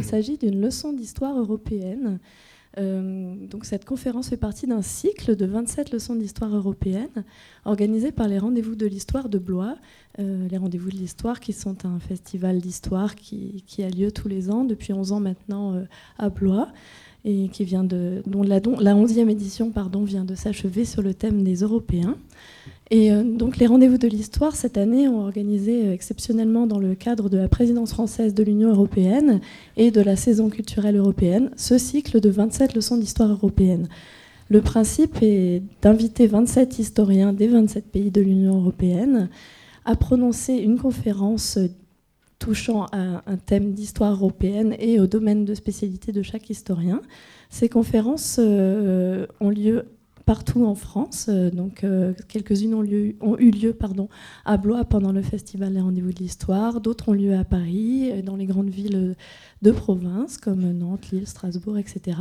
Il s'agit d'une leçon d'histoire européenne. donc cette conférence fait partie d'un cycle de 27 leçons d'histoire européenne organisées par les Rendez-vous de l'Histoire de Blois. les Rendez-vous de l'Histoire qui sont un festival d'histoire qui, qui, a lieu tous les ans, depuis 11 ans maintenant à Blois et qui vient de, dont la, la 11e édition pardon, vient de s'achever sur le thème des Européens. Et euh, donc les rendez-vous de l'histoire cette année ont organisé euh, exceptionnellement dans le cadre de la présidence française de l'Union européenne et de la saison culturelle européenne ce cycle de 27 leçons d'histoire européenne. Le principe est d'inviter 27 historiens des 27 pays de l'Union européenne à prononcer une conférence touchant à un thème d'histoire européenne et au domaine de spécialité de chaque historien. Ces conférences euh, ont lieu partout en France. Euh, donc, euh, quelques-unes ont, eu lieu pardon, à Blois pendant le festival des rendez-vous de l'histoire. D'autres ont lieu à Paris, dans les grandes villes de province comme Nantes, Lille, Strasbourg, etc.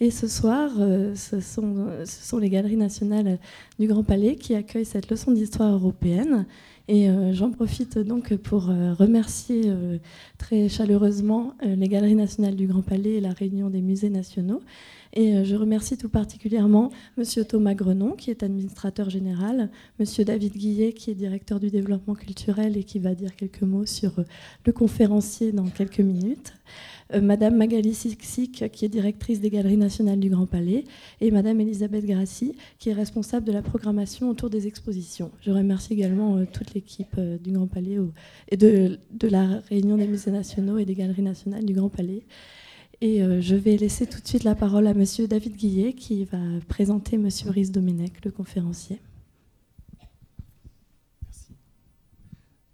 Et ce soir, ce, sont, les Galeries nationales du Grand Palais qui accueillent cette leçon d'histoire européenne. Et euh, j'en profite donc pour euh, remercier euh, très chaleureusement les Galeries nationales du Grand Palais et la Réunion des musées nationaux. Et je remercie tout particulièrement M. Thomas Grenon, qui est administrateur général, M. David Guillet, qui est directeur du développement culturel et qui va dire quelques mots sur le conférencier dans quelques minutes, Madame Magali Sixic, qui est directrice des Galeries nationales du Grand Palais, et Madame Elisabeth Grassi, qui est responsable de la programmation autour des expositions. Je remercie également euh, toute l'équipe euh, du Grand Palais et de, la Réunion des musées nationaux et des Galeries nationales du Grand Palais. Et je vais laisser tout de suite la parole à Monsieur David Guillet, qui va présenter Monsieur Brice Domenech, le conférencier.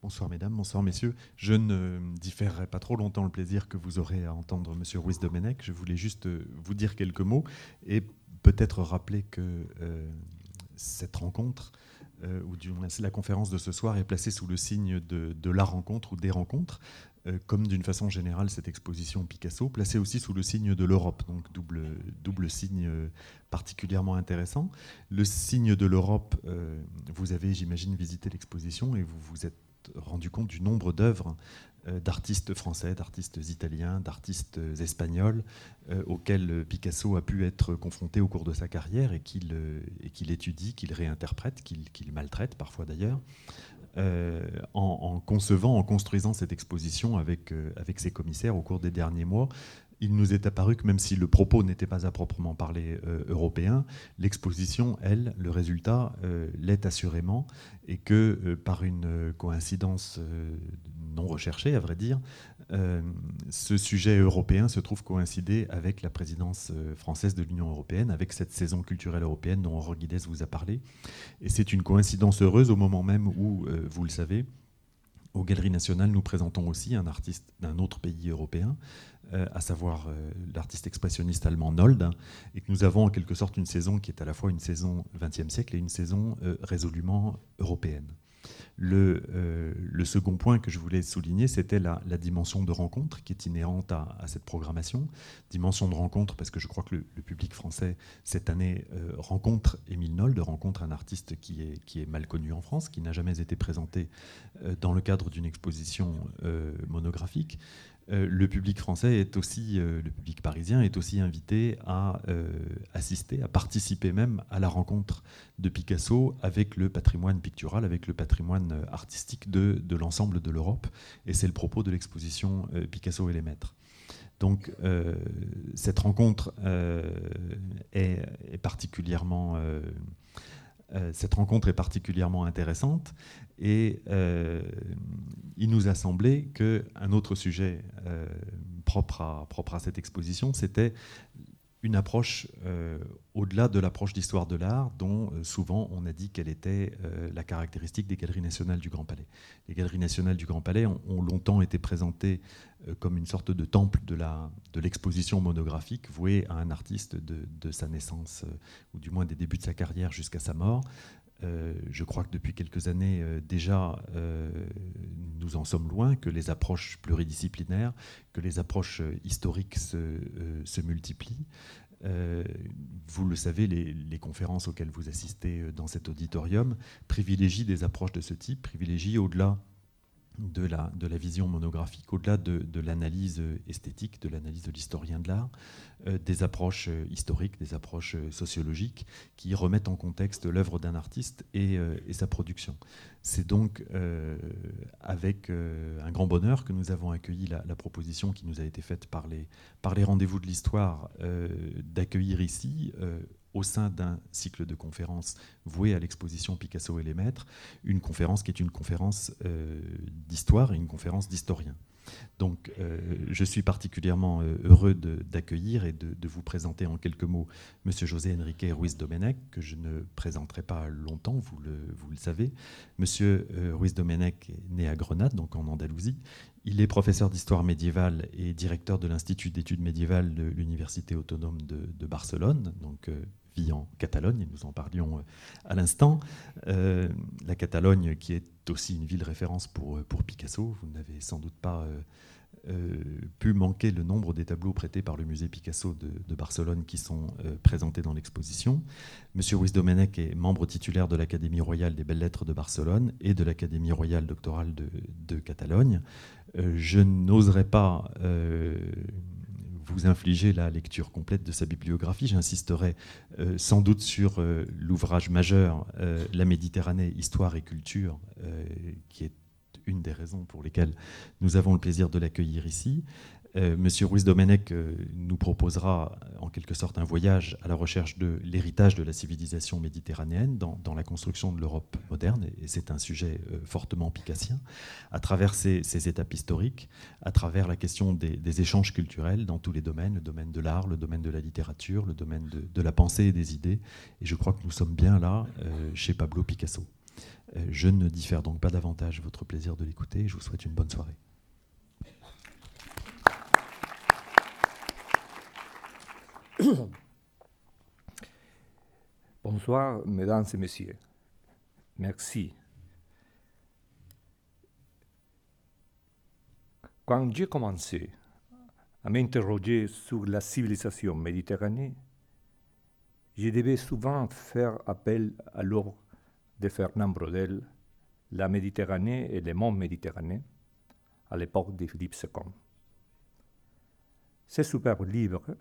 Bonsoir mesdames, bonsoir messieurs. Je ne différerai pas trop longtemps le plaisir que vous aurez à entendre Monsieur Ruiz Domenech. Je voulais juste euh, vous dire quelques mots et peut-être rappeler que euh, cette rencontre, euh, ou du moins la conférence de ce soir, est placée sous le signe de, la rencontre ou des rencontres, comme d'une façon générale cette exposition Picasso, placée aussi sous le signe de l'Europe, donc double, double signe particulièrement intéressant. Le signe de l'Europe, vous avez, j'imagine, visité l'exposition et vous vous êtes rendu compte du nombre d'œuvres euh, d'artistes français, d'artistes italiens, d'artistes espagnols euh, auxquels Picasso a pu être confronté au cours de sa carrière et qu'il euh, étudie, qu'il réinterprète, qu'il maltraite parfois d'ailleurs. en, concevant, en construisant cette exposition avec, avec ses commissaires au cours des derniers mois, il nous est apparu que même si le propos n'était pas à proprement parler euh, européen, l'exposition, elle, le résultat, euh, l'est assurément, et que euh, par une coïncidence non recherchée, à vrai dire, ce sujet européen se trouve coïncider avec la présidence française de l'Union européenne, avec cette saison culturelle européenne dont Aurore Guides vous a parlé. Et c'est une coïncidence heureuse au moment même où, vous le savez, aux Galeries nationales, nous présentons aussi un artiste d'un autre pays européen, à savoir euh, l'artiste expressionniste allemand Nold, et que nous avons en quelque sorte une saison qui est à la fois une saison 20e siècle et une saison euh, résolument européenne. Le, second point que je voulais souligner, c'était la, dimension de rencontre qui est inhérente à, cette programmation. Dimension de rencontre parce que je crois que le, public français, cette année, rencontre Émile Nold, rencontre un artiste qui est mal connu en France, qui n'a jamais été présenté dans le cadre d'une exposition monographique. Euh, le public français est aussi, euh, le public parisien est aussi invité à euh, assister, à participer même à la rencontre de Picasso avec le patrimoine pictural, avec le patrimoine artistique de, l'ensemble de l'Europe. Et c'est le propos de l'exposition Picasso et les maîtres. Donc cette rencontre est, particulièrement cette rencontre est particulièrement intéressante et euh, il nous a semblé qu'un autre sujet euh, propre, à, cette exposition, c'était une approche euh, au-delà de l'approche d'histoire de l'art, dont souvent on a dit qu'elle était la caractéristique des galeries nationales du Grand Palais. Les galeries nationales du Grand Palais ont, longtemps été présentées comme une sorte de temple de l'exposition monographique vouée à un artiste de sa naissance, ou du moins des débuts de sa carrière jusqu'à sa mort. Euh, je crois que depuis quelques années euh, déjà, euh, nous en sommes loin, que les approches pluridisciplinaires, que les approches historiques se, multiplient. vous le savez, les, conférences auxquelles vous assistez dans cet auditorium privilégient des approches de ce type, privilégient au-delà de la, de la vision monographique, au-delà de, l'analyse esthétique, de l'analyse de l'historien de l'art, euh, des approches euh, historiques, des approches euh, sociologiques qui remettent en contexte l'œuvre d'un artiste et, sa production. C'est donc avec un grand bonheur que nous avons accueilli la, la, proposition qui nous a été faite par les, par les rendez-vous de l'histoire d'accueillir ici au sein d'un cycle de conférences voué à l'exposition Picasso et les maîtres, une conférence qui est une conférence euh, d'histoire et une conférence d'historien. Donc euh, je suis particulièrement euh, heureux d'accueillir et de, vous présenter en quelques mots M. José Enrique Ruiz Domenech, que je ne présenterai pas longtemps, vous le, vous le savez. M. Ruiz Domenech est né à Grenade, donc en Andalousie. Il est professeur d'histoire médiévale et directeur de l'Institut d'études médiévales de l'Université autonome de, de Barcelone, donc en Catalogne, nous en parlions euh, à l'instant. Euh, la Catalogne qui est aussi une ville référence pour, euh, Picasso, vous n'avez sans doute pas pu manquer le nombre des tableaux prêtés par le musée Picasso de, Barcelone qui sont présentés dans l'exposition. Monsieur Ruiz Domenech est membre titulaire de l'Académie royale des belles lettres de Barcelone et de l'Académie royale doctorale de, de Catalogne. je n'oserais pas vous infliger la lecture complète de sa bibliographie. J'insisterai euh, sans doute sur euh, l'ouvrage majeur, euh, La Méditerranée, Histoire et Culture, qui est une des raisons pour lesquelles nous avons le plaisir de l'accueillir ici. Euh, Monsieur Ruiz Domenech euh, nous proposera en quelque sorte un voyage à la recherche de l'héritage de la civilisation méditerranéenne dans, la construction de l'Europe moderne, et c'est un sujet euh, fortement picassien, à travers ces, étapes historiques, à travers la question des, échanges culturels dans tous les domaines, le domaine de l'art, le domaine de la littérature, le domaine de, la pensée et des idées, et je crois que nous sommes bien là chez Pablo Picasso. je ne diffère donc pas davantage votre plaisir de l'écouter, je vous souhaite une bonne soirée. Bonsoir, mesdames et messieurs. Merci. Quand j'ai commencé à m'interroger sur la civilisation méditerranéenne, je devais souvent faire appel à l'ordre de Fernand Brodel, La Méditerranée et le monde méditerranéen, à l'époque de Philippe II. Ce superbe livre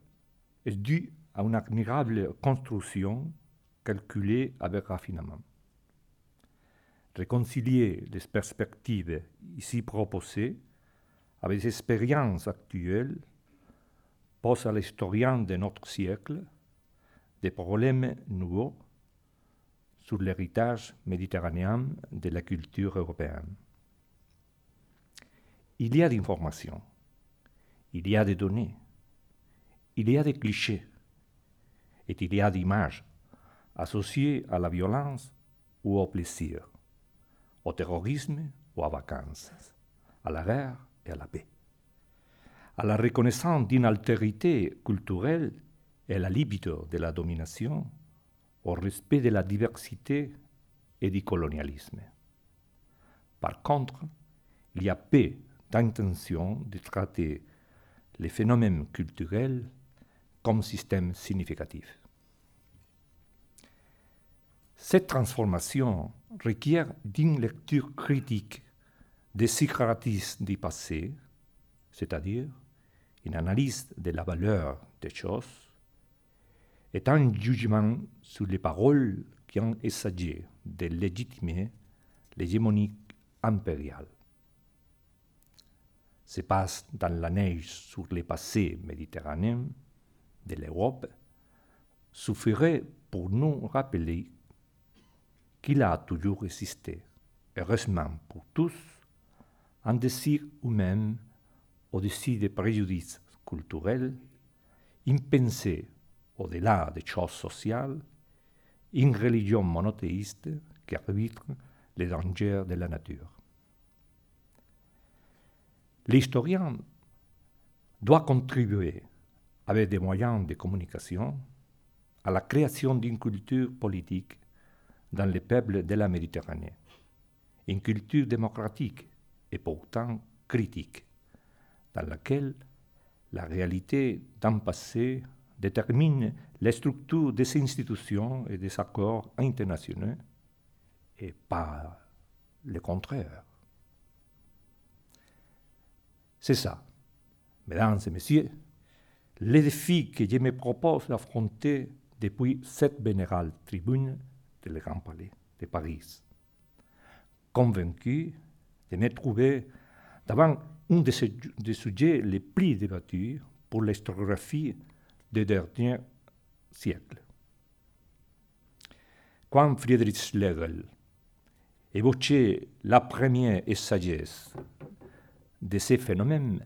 est dû à une admirable construction calculée avec raffinement. Réconcilier les perspectives ici proposées avec les expériences actuelles pose à l'historien de notre siècle des problèmes nouveaux sur l'héritage méditerranéen de la culture européenne. Il y a des informations, il y a des données, il y a des clichés et il y a des images associées à la violence ou au plaisir, au terrorisme ou aux vacances, à la guerre et à la paix, à la reconnaissance d'une altérité culturelle et à la libido de la domination, au respect de la diversité et du colonialisme. Par contre, il y a peu d'intention de traiter les phénomènes culturels comme système significatif. Cette transformation requiert d'une lecture critique des socratismes du passé, c'est-à-dire une analyse de la valeur des choses, et un jugement sur les paroles qui ont essayé de légitimer l'hégémonie impériale. Se passe dans la neige sur les passés méditerranéens de l'Europe suffirait pour nous rappeler qu'il a toujours existé, heureusement pour tous, un désir humain au-dessus des préjudices culturels, une pensée au-delà des choses sociales, une religion monothéiste qui arbitre les dangers de la nature. L'historien doit contribuer avec des moyens de communication, à la création d'une culture politique dans les peuples de la Méditerranée. Une culture démocratique et pourtant critique, dans laquelle la réalité d'un passé détermine les structures des institutions et des accords internationaux et pas le contraire. C'est ça, mesdames et messieurs, les défis que je me propose d'affronter depuis cette vénérale tribune de le Grand Palais de Paris. Convaincu de me trouver devant un des, sujets les plus débattus pour l'historiographie des derniers siècles. Quand Friedrich Schlegel évoquait la première sagesse de ces phénomènes,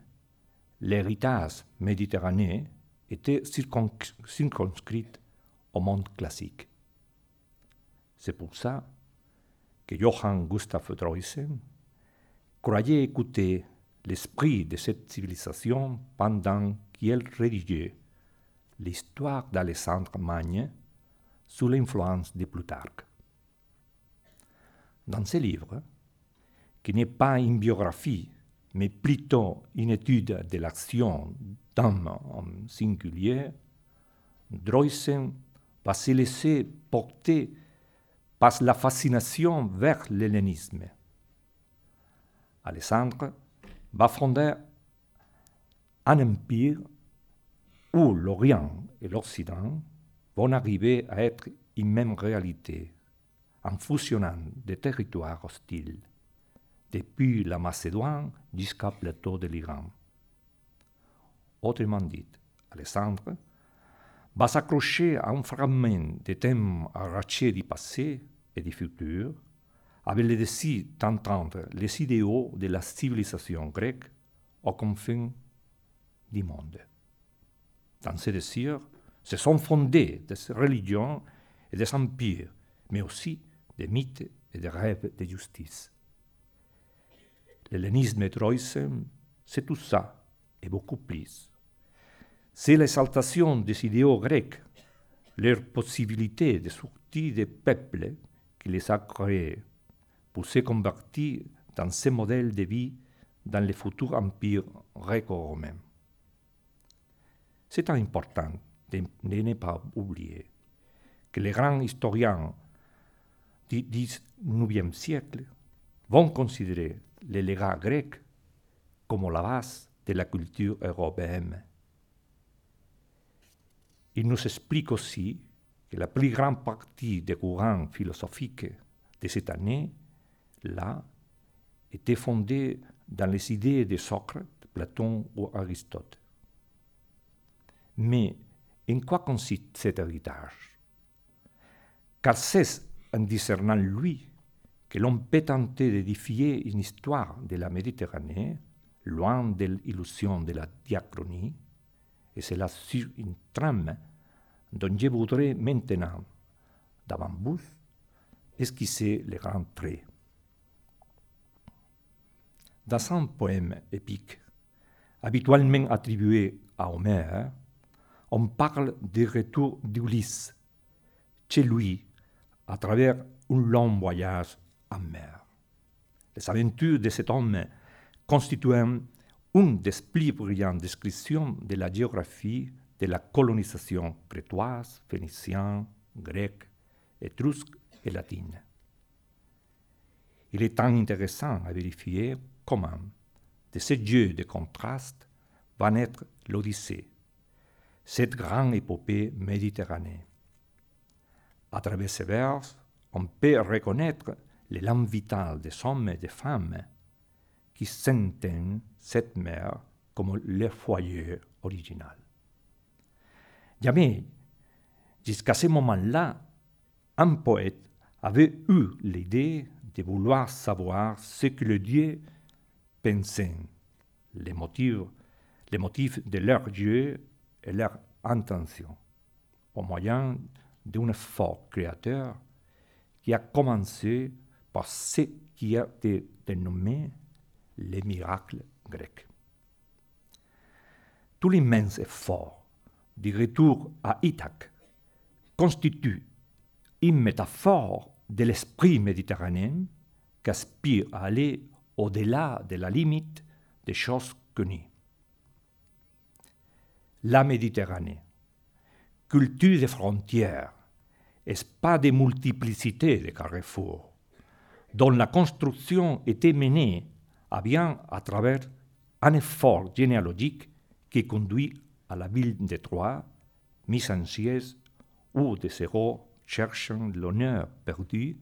l'héritage méditerranéen était circonscrit au monde classique. C'est pour ça que Johann Gustav Droysen croyait écouter l'esprit de cette civilisation pendant qu'il rédigeait l'histoire d'Alexandre Magne sous l'influence de Plutarque. Dans ce livre, qui n'est pas une biographie, mais plutôt une étude de l'action d'hommes en singulier, Droysen va se laisser porter par la fascination vers l'hellénisme. Alexandre va fonder un empire où l'Orient et l'Occident vont arriver à être une même réalité en fusionnant des territoires hostiles, depuis la Macédoine jusqu'au plateau de l'Iran. Autrement dit, Alexandre va s'accrocher à un fragment de thèmes arrachés du passé et du futur, avec le désir d'entendre les idéaux de la civilisation grecque aux confins du monde. Dans ces désirs se sont fondées des religions et des empires, mais aussi des mythes et des rêves de justice. L'hellénisme et Troïsem, c'est tout ça et beaucoup plus. C'est l'exaltation des idéaux grecs, leur possibilité de sortir des peuples qui les a créés pour se convertir dans ces modèles de vie dans le futur empire gréco-romain. C'est important de, ne pas oublier que les grands historiens du XIXe siècle vont considérer les légat grec comme la base de la culture européenne. Il nous explique aussi que la plus grande partie des courants philosophiques de cette année-là était fondée dans les idées de Socrate, Platon ou Aristote. Mais en quoi consiste cet héritage? Car c'est en discernant lui que l'on peut tenter d'édifier une histoire de la Méditerranée, loin de l'illusion de la diachronie, et c'est là sur une trame dont je voudrais maintenant, devant vous, esquisser les grands traits. Dans un poème épique, habituellement attribué à Homère, on parle du retour d'Ulysse chez lui à travers un long voyage en mer. Les aventures de cet homme constituent une des plus brillantes descriptions de la géographie de la colonisation crétoise, phénicienne, grecque, étrusque et latine. Il est tant intéressant à vérifier comment, de ce jeu de contraste, va naître l'Odyssée, cette grande épopée méditerranéenne. À travers ces vers, on peut reconnaître l'élan vital des hommes et des femmes qui sentent cette mer comme leur foyer original. Jamais, jusqu'à ce moment-là, un poète avait eu l'idée de vouloir savoir ce que le Dieu pensait, les motifs, les motifs de leur Dieu et leur intention, au moyen d'un fort créateur qui a commencé par ce qui a été dénommé les miracles grecs. Tout l'immense effort du retour à Ithaque constitue une métaphore de l'esprit méditerranéen qui aspire à aller au-delà de la limite des choses connues. La Méditerranée, culture des frontières, pas de multiplicité de carrefours, dont la construction était menée à bien à travers un effort généalogique qui conduit à la ville de Troyes, mise en siège, où des héros cherchent l'honneur perdu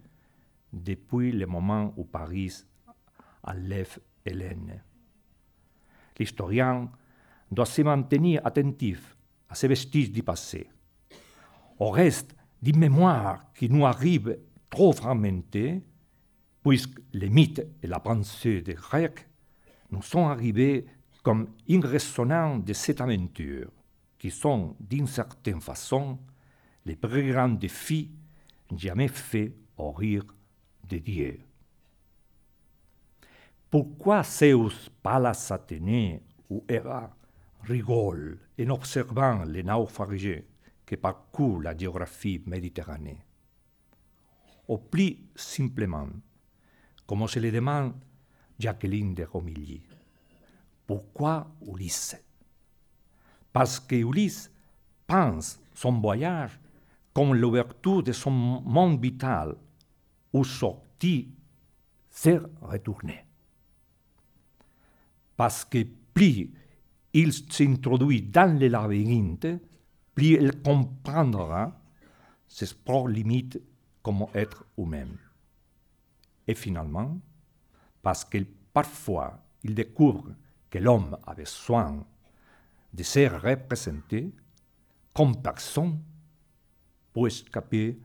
depuis le moment où Paris enlève Hélène. L'historien doit se maintenir attentif à ces vestiges du passé, au reste d'une mémoire qui nous arrive trop fragmentée, puisque les mythes et la pensée des Grecs nous sont arrivés comme une de cette aventure, qui sont d'une certaine façon les plus grands défis jamais faits au rire de Dieu. Pourquoi Zeus, Pallas Athénée ou Héra rigolent en observant les naufragés qui parcourent la géographie méditerranée? Ou plus simplement, comme se le demande Jacqueline de Romilly, pourquoi Ulysse? Parce que Ulysse pense son voyage comme l'ouverture de son monde vital, où sorti, c'est retourné. Parce que plus il s'introduit dans le labyrinthe, plus il comprendra ses propres limites comme être humain. Et finalement, parce que parfois il découvre que l'homme a besoin de se représenter comme personne pour escaper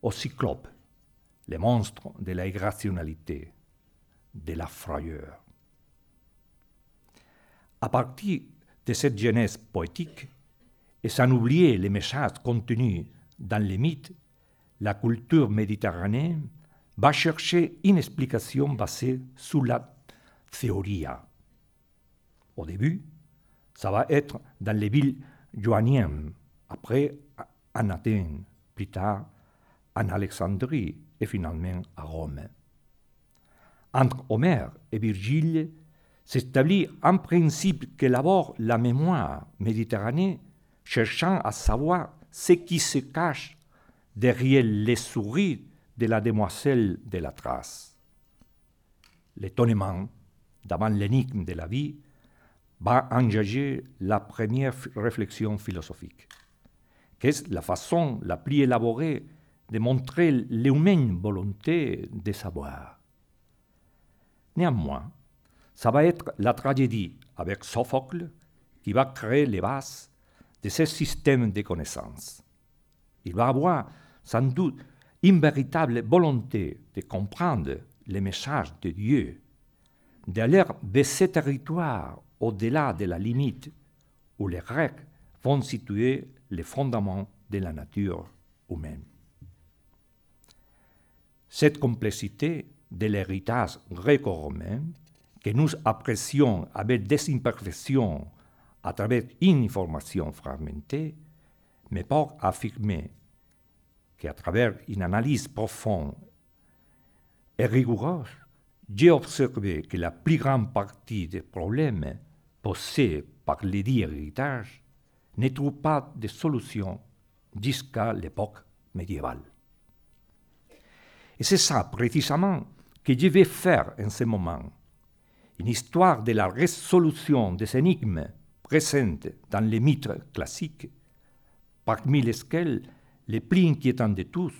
au cyclope, les monstres de la irrationalité, de la frayeur. À partir de cette jeunesse poétique, et sans oublier les messages contenus dans les mythes, la culture méditerranéenne va chercher une explication basée sur la théorie. Au début, ça va être dans les villes joaniennes, après en Athènes, plus tard en Alexandrie et finalement à Rome. Entre Homère et Virgile s'établit un principe que élabore la mémoire méditerranéenne, cherchant à savoir ce qui se cache derrière les souris de la demoiselle de la trace. L'étonnement devant l'énigme de la vie va engager la première réflexion philosophique, qui est la façon la plus élaborée de montrer l'humaine volonté de savoir. Néanmoins, ça va être la tragédie avec Sophocle qui va créer les bases de ce système de connaissances. Il va avoir sans doute une véritable volonté de comprendre les messages de Dieu, d'aller de ce territoire au-delà de la limite où les Grecs vont situer les fondements de la nature humaine. Cette complexité de l'héritage gréco-romain que nous apprécions avec des imperfections à travers une information fragmentée, mais pour affirmer qu'à travers une analyse profonde et rigoureuse, j'ai observé que la plus grande partie des problèmes posés par les dix héritages ne trouvent pas de solution jusqu'à l'époque médiévale. Et c'est ça précisément que je vais faire en ce moment une histoire de la résolution des énigmes présentes dans les mythes classiques, parmi lesquels les plus inquiétants de tous,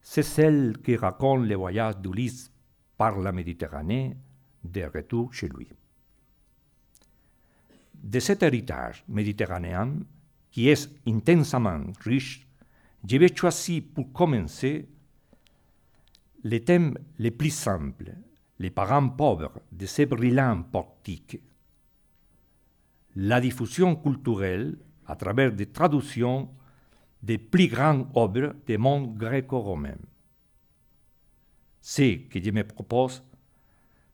c'est celle qui raconte le voyage d'Ulysse par la Méditerranée de retour chez lui. De cet héritage méditerranéen, qui est intensément riche, je vais choisir pour commencer les thèmes les plus simples les parents pauvres de ces brillants portiques. La diffusion culturelle à travers des traductions des plus grandes œuvres du monde gréco-romain. Ce que je me propose,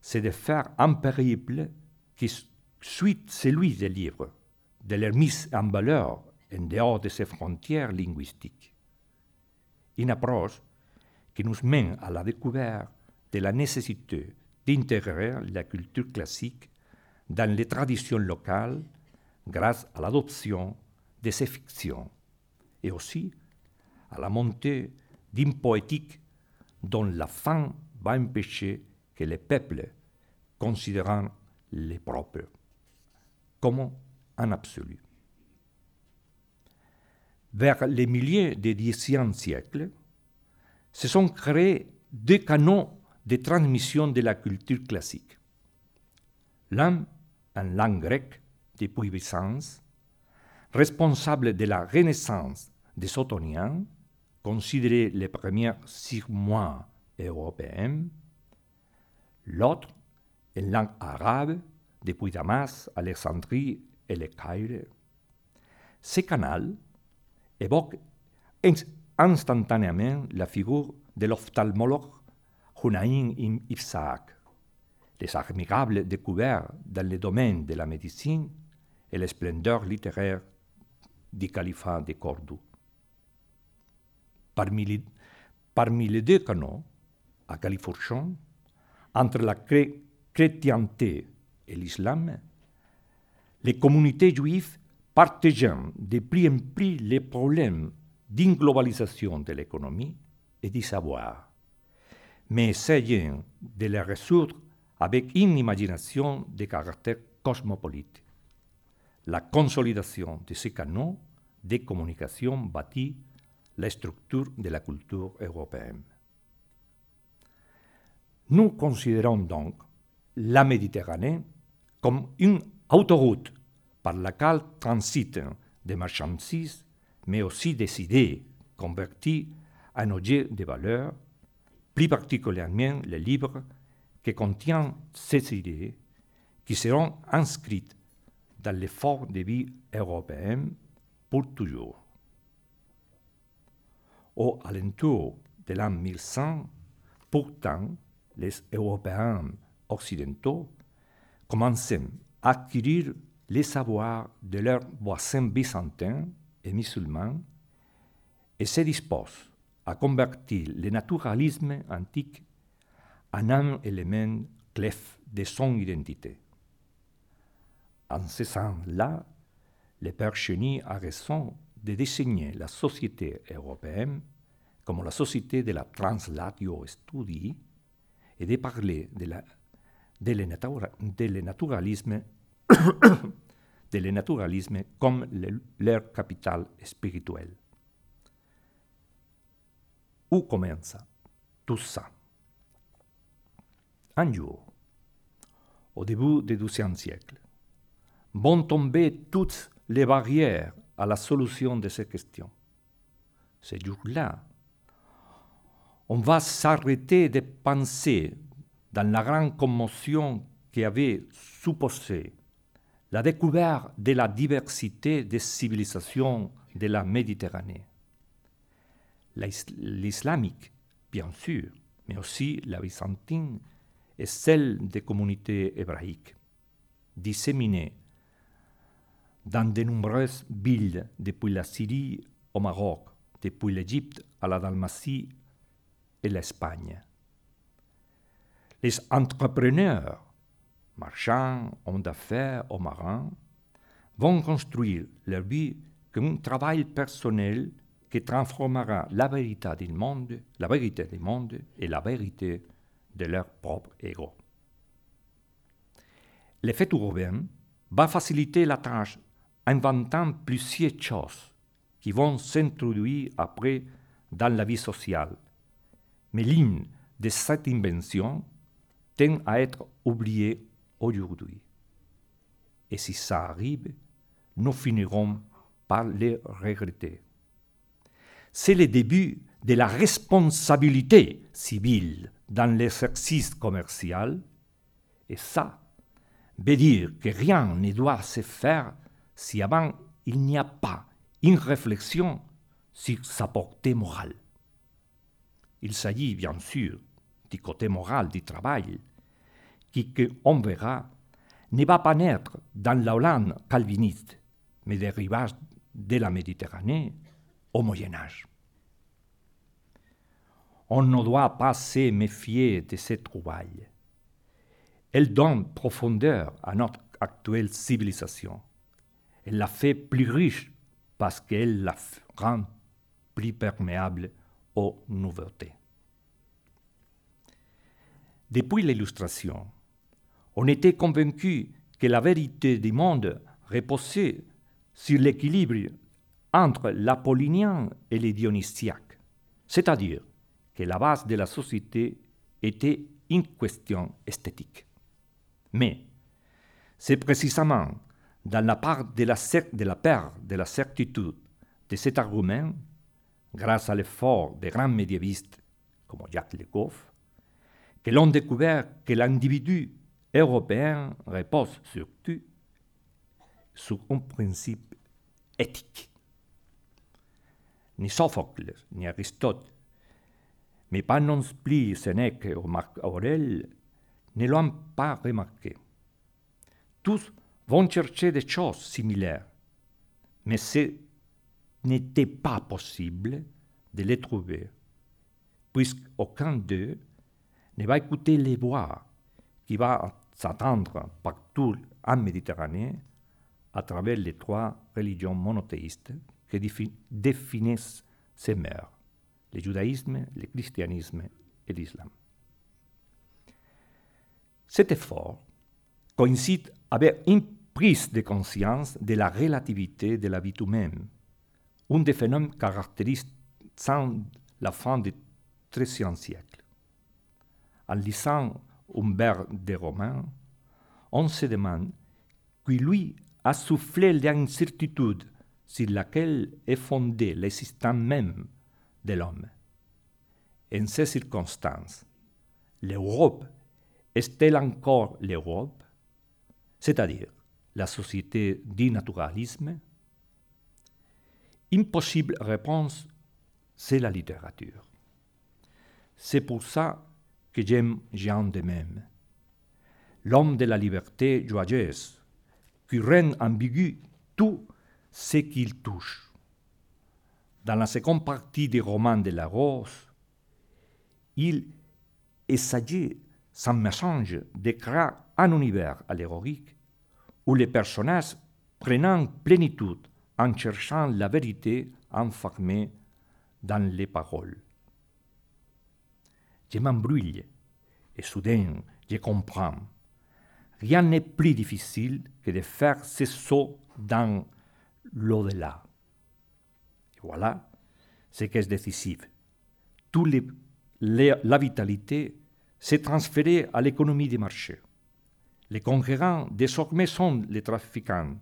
c'est de faire un périple qui suit celui des livres, de leur mise en valeur en dehors de ses frontières linguistiques. Une approche qui nous mène à la découverte de la nécessité d'intégrer la culture classique dans les traditions locales grâce à l'adoption de ces fictions et aussi à la montée d'une poétique dont la fin va empêcher que les peuples considérant les propres. comme un absolu. Vers les milieux du XIe siècle, se sont créés deux canaux de transmission de la culture classique. L'un en langue grecque depuis Byzance, responsable de la renaissance des Ottoniens, considérés les premiers mois européens, l'autre en langue arabe depuis Damas, Alexandrie et le Caire. Ce canal évoque instantanément la figure de l'ophtalmologue Hunayn ibn Ibsaak, les admirables découvertes dans le domaine de la médecine et les splendeurs littéraires du califat de Cordoue. Parmi les, deux canaux, à Califourchon, entre la chrétienté et l'islam, les communautés juives partageant de plus en plus les problèmes d'une globalisation de l'économie et du savoir, mais essayant de les résoudre avec une imagination de caractère cosmopolite. La consolidation de ces canaux de communication bâtit la structure de la culture européenne. Nous considérons donc la Méditerranée comme une autoroute par laquelle transitent des marchandises, mais aussi des idées converties en objets de valeur, plus particulièrement les livres qui contiennent ces idées qui seront inscrites dans l'effort de vie européen pour toujours. Au alentour de l'an 1100, pourtant, les Européens occidentaux commençaient à acquérir les savoirs de leurs voisins byzantins et musulmans et se disposent à convertir le naturalisme antique en un élément clé de son identité. En ce sens-là, le père Cheney a raison de désigner la société européenne comme la société de la translatio studi et de parler de, la, de, le, natura, de le naturalisme de le naturalisme comme le, leur capital spirituel. Où commence tout ça? Un jour, au début du XIIe siècle, vont tomber toutes les barrières à la solution de ces questions. Ce jour-là, on va s'arrêter de penser dans la grande commotion qui avait supposé la découverte de la diversité des civilisations de la Méditerranée. L'islamique, bien sûr, mais aussi la byzantine et celle des communautés hébraïques, disséminées dans de nombreuses villes depuis la Syrie au Maroc, depuis l'Égypte à la Dalmatie et l'Espagne. Les entrepreneurs, marchands, hommes d'affaires ou marins, vont construire leur vie comme un travail personnel qui transformera la vérité du monde, la vérité du monde et la vérité de leur propre ego. L'effet urbain va faciliter la tâche inventant plusieurs choses qui vont s'introduire après dans la vie sociale. Mais l'une de cette invention tend à être oubliée aujourd'hui. Et si ça arrive, nous finirons par le regretter. C'est le début de la responsabilité civile dans l'exercice commercial, et ça veut dire que rien ne doit se faire si avant il n'y a pas une réflexion sur sa portée morale. Il s'agit bien sûr du côté moral du travail, qui, on verra, ne va pas naître dans la Hollande calviniste, mais des rivages de la Méditerranée au Moyen Âge. On ne doit pas se méfier de cette trouvaille. Elle donne profondeur à notre actuelle civilisation. Elle la fait plus riche parce qu'elle la rend plus perméable aux nouveautés. Depuis l'illustration, on était convaincu que la vérité du monde reposait sur l'équilibre entre l'apollinien et les dionysiaque, c'est-à-dire que la base de la société était une question esthétique. Mais c'est précisément dans la part de la, perte de la certitude de cet argument, grâce à l'effort des grands médiévistes comme Jacques Le Goff, que l'on découvert que l'individu européen repose surtout sur un principe éthique. Ni Sophocle, ni Aristote, mais pas non plus Sénèque ou Marc Aurèle ne l'ont pas remarqué. Tous vont chercher des choses similaires, mais ce n'était pas possible de les trouver, puisqu'aucun d'eux ne va écouter les voix qui vont s'attendre partout en Méditerranée à travers les trois religions monothéistes qui définissent ces mers, le judaïsme, le christianisme et l'islam. Cet effort coïncide avec une prise de conscience de la relativité de la vie humaine, un des phénomènes caractérisant la fin du XIIIe siècle. En lisant Humbert de Romain, on se demande qui lui a soufflé l'incertitude sur laquelle est fondée l'existence même de l'homme. En ces circonstances, l'Europe est-elle encore l'Europe, c'est-à-dire la société du naturalisme Une possible réponse, c'est la littérature. C'est pour ça que j'aime Jean de Même, l'homme de la liberté joyeuse, qui rend ambigu tout ce qu'il touche. Dans la seconde partie du roman de la Rose, il essayait sans message de créer un univers allégorique où les personnages prennent plénitude en cherchant la vérité enfermée dans les paroles. Je m'embrouille et soudain je comprends. Rien n'est plus difficile que de faire ce saut dans l'au-delà. Voilà ce qui est décisif. Tout la vitalité s'est transférée à l'économie des marchés. Les conquérants désormais sont les trafiquants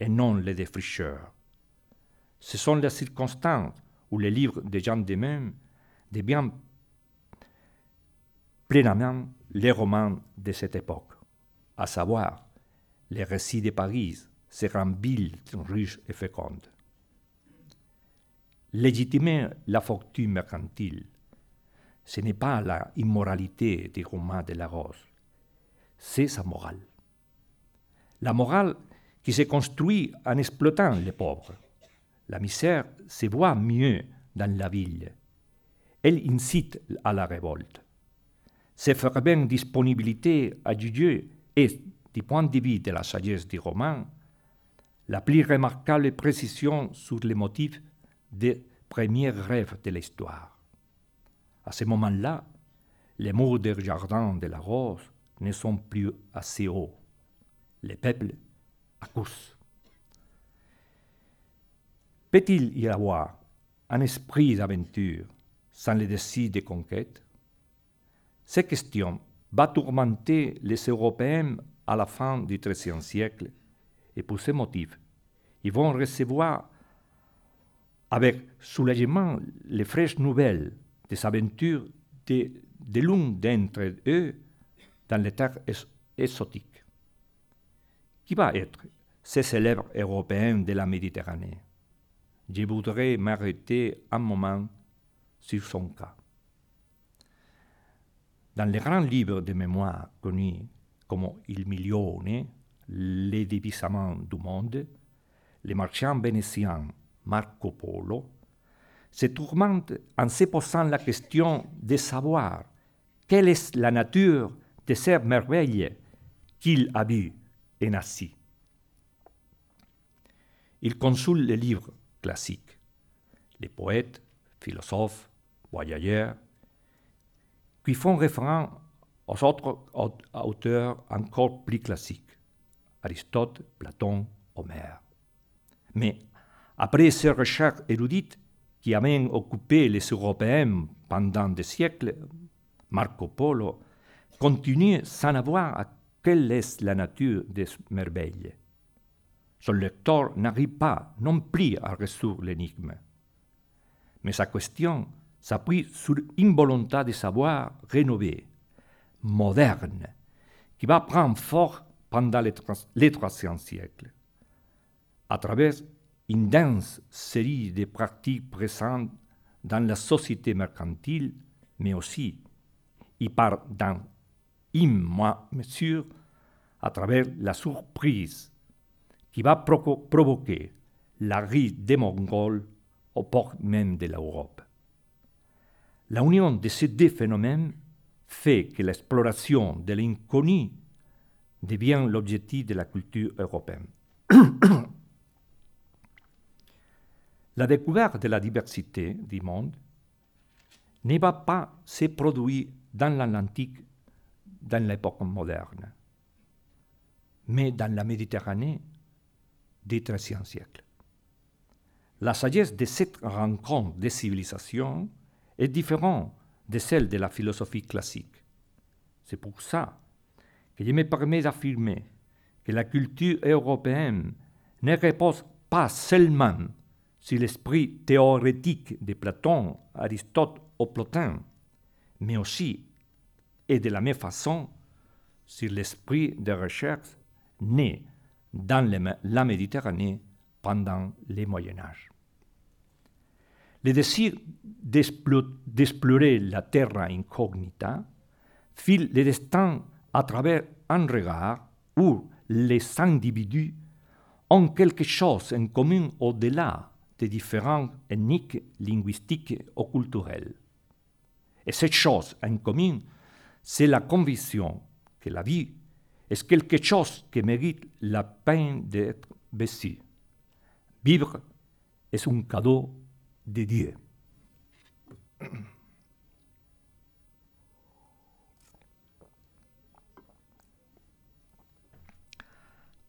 et non les défricheurs. Ce sont les circonstances où les livres de Jean de Même deviennent pleinement les romans de cette époque, à savoir les récits de Paris, ces grandes riches et fécondes. Légitimer la fortune mercantile, ce n'est pas la immoralité des romans de la Rose, c'est sa morale. La morale qui se construit en exploitant les pauvres. La misère se voit mieux dans la ville. Elle incite à la révolte. Cette fervente disponibilité à Dieu est, du point de vue de la sagesse du roman, la plus remarquable précision sur les motifs des premiers rêves de l'histoire. À ce moment-là, les murs des jardins de la rose ne sont plus assez hauts. Les peuples accoussent. Peut-il y avoir un esprit d'aventure sans le désir de conquête Cette question va tourmenter les Européens à la fin du XIIIe siècle et pour ce motif, ils vont recevoir avec soulagement les fraîches nouvelles des aventures de, de l'un d'entre eux dans les terres exotiques. Qui va être ce célèbre Européen de la Méditerranée? Je voudrais m'arrêter un moment sur son cas. Dans les grands livres de mémoire connus comme Il Milione, Les dévissements du monde, les marchands vénitiens Marco Polo se tourmente en se posant la question de savoir quelle est la nature de ces merveilles qu'il a vues et assis. Il consulte les livres classiques, les poètes, philosophes, voyageurs, qui font référence aux autres auteurs encore plus classiques, Aristote, Platon, Homère. Mais après ces recherches érudites qui avaient occupé les Européens pendant des siècles, Marco Polo continue sans avoir à quelle est la nature des merveilles. Son lecteur n'arrive pas non plus à résoudre l'énigme. Mais sa question s'appuie sur une volonté de savoir rénovée, moderne, qui va prendre fort pendant les, les 300 siècles, à travers une dense série de pratiques présentes dans la société mercantile, mais aussi, y par dans une mesure, à travers la surprise qui va provoquer l'arrivée des Mongols au port même de l'Europe. La union de ces deux phénomènes fait que l'exploration de l'inconnu devient l'objectif de la culture européenne. La découverte de la diversité du monde ne va pas se produire dans l'Atlantique dans l'époque moderne, mais dans la Méditerranée du XIIIe siècle. La sagesse de cette rencontre des civilisations est différente de celle de la philosophie classique. C'est pour ça que je me permets d'affirmer que la culture européenne ne repose pas seulement sur l'esprit théorétique de Platon, Aristote ou Plotin, mais aussi, et de la même façon, sur l'esprit de recherche né dans la Méditerranée pendant le Moyen Âge. Le désir d'explorer la terra incognita file le destin à travers un regard où les individus ont quelque chose en commun au-delà des différents énigmes linguistiques ou culturels. Et cette chose en commun, c'est la conviction que la vie est quelque chose qui mérite la peine d'être vécu. Vivre est un cadeau de Dieu.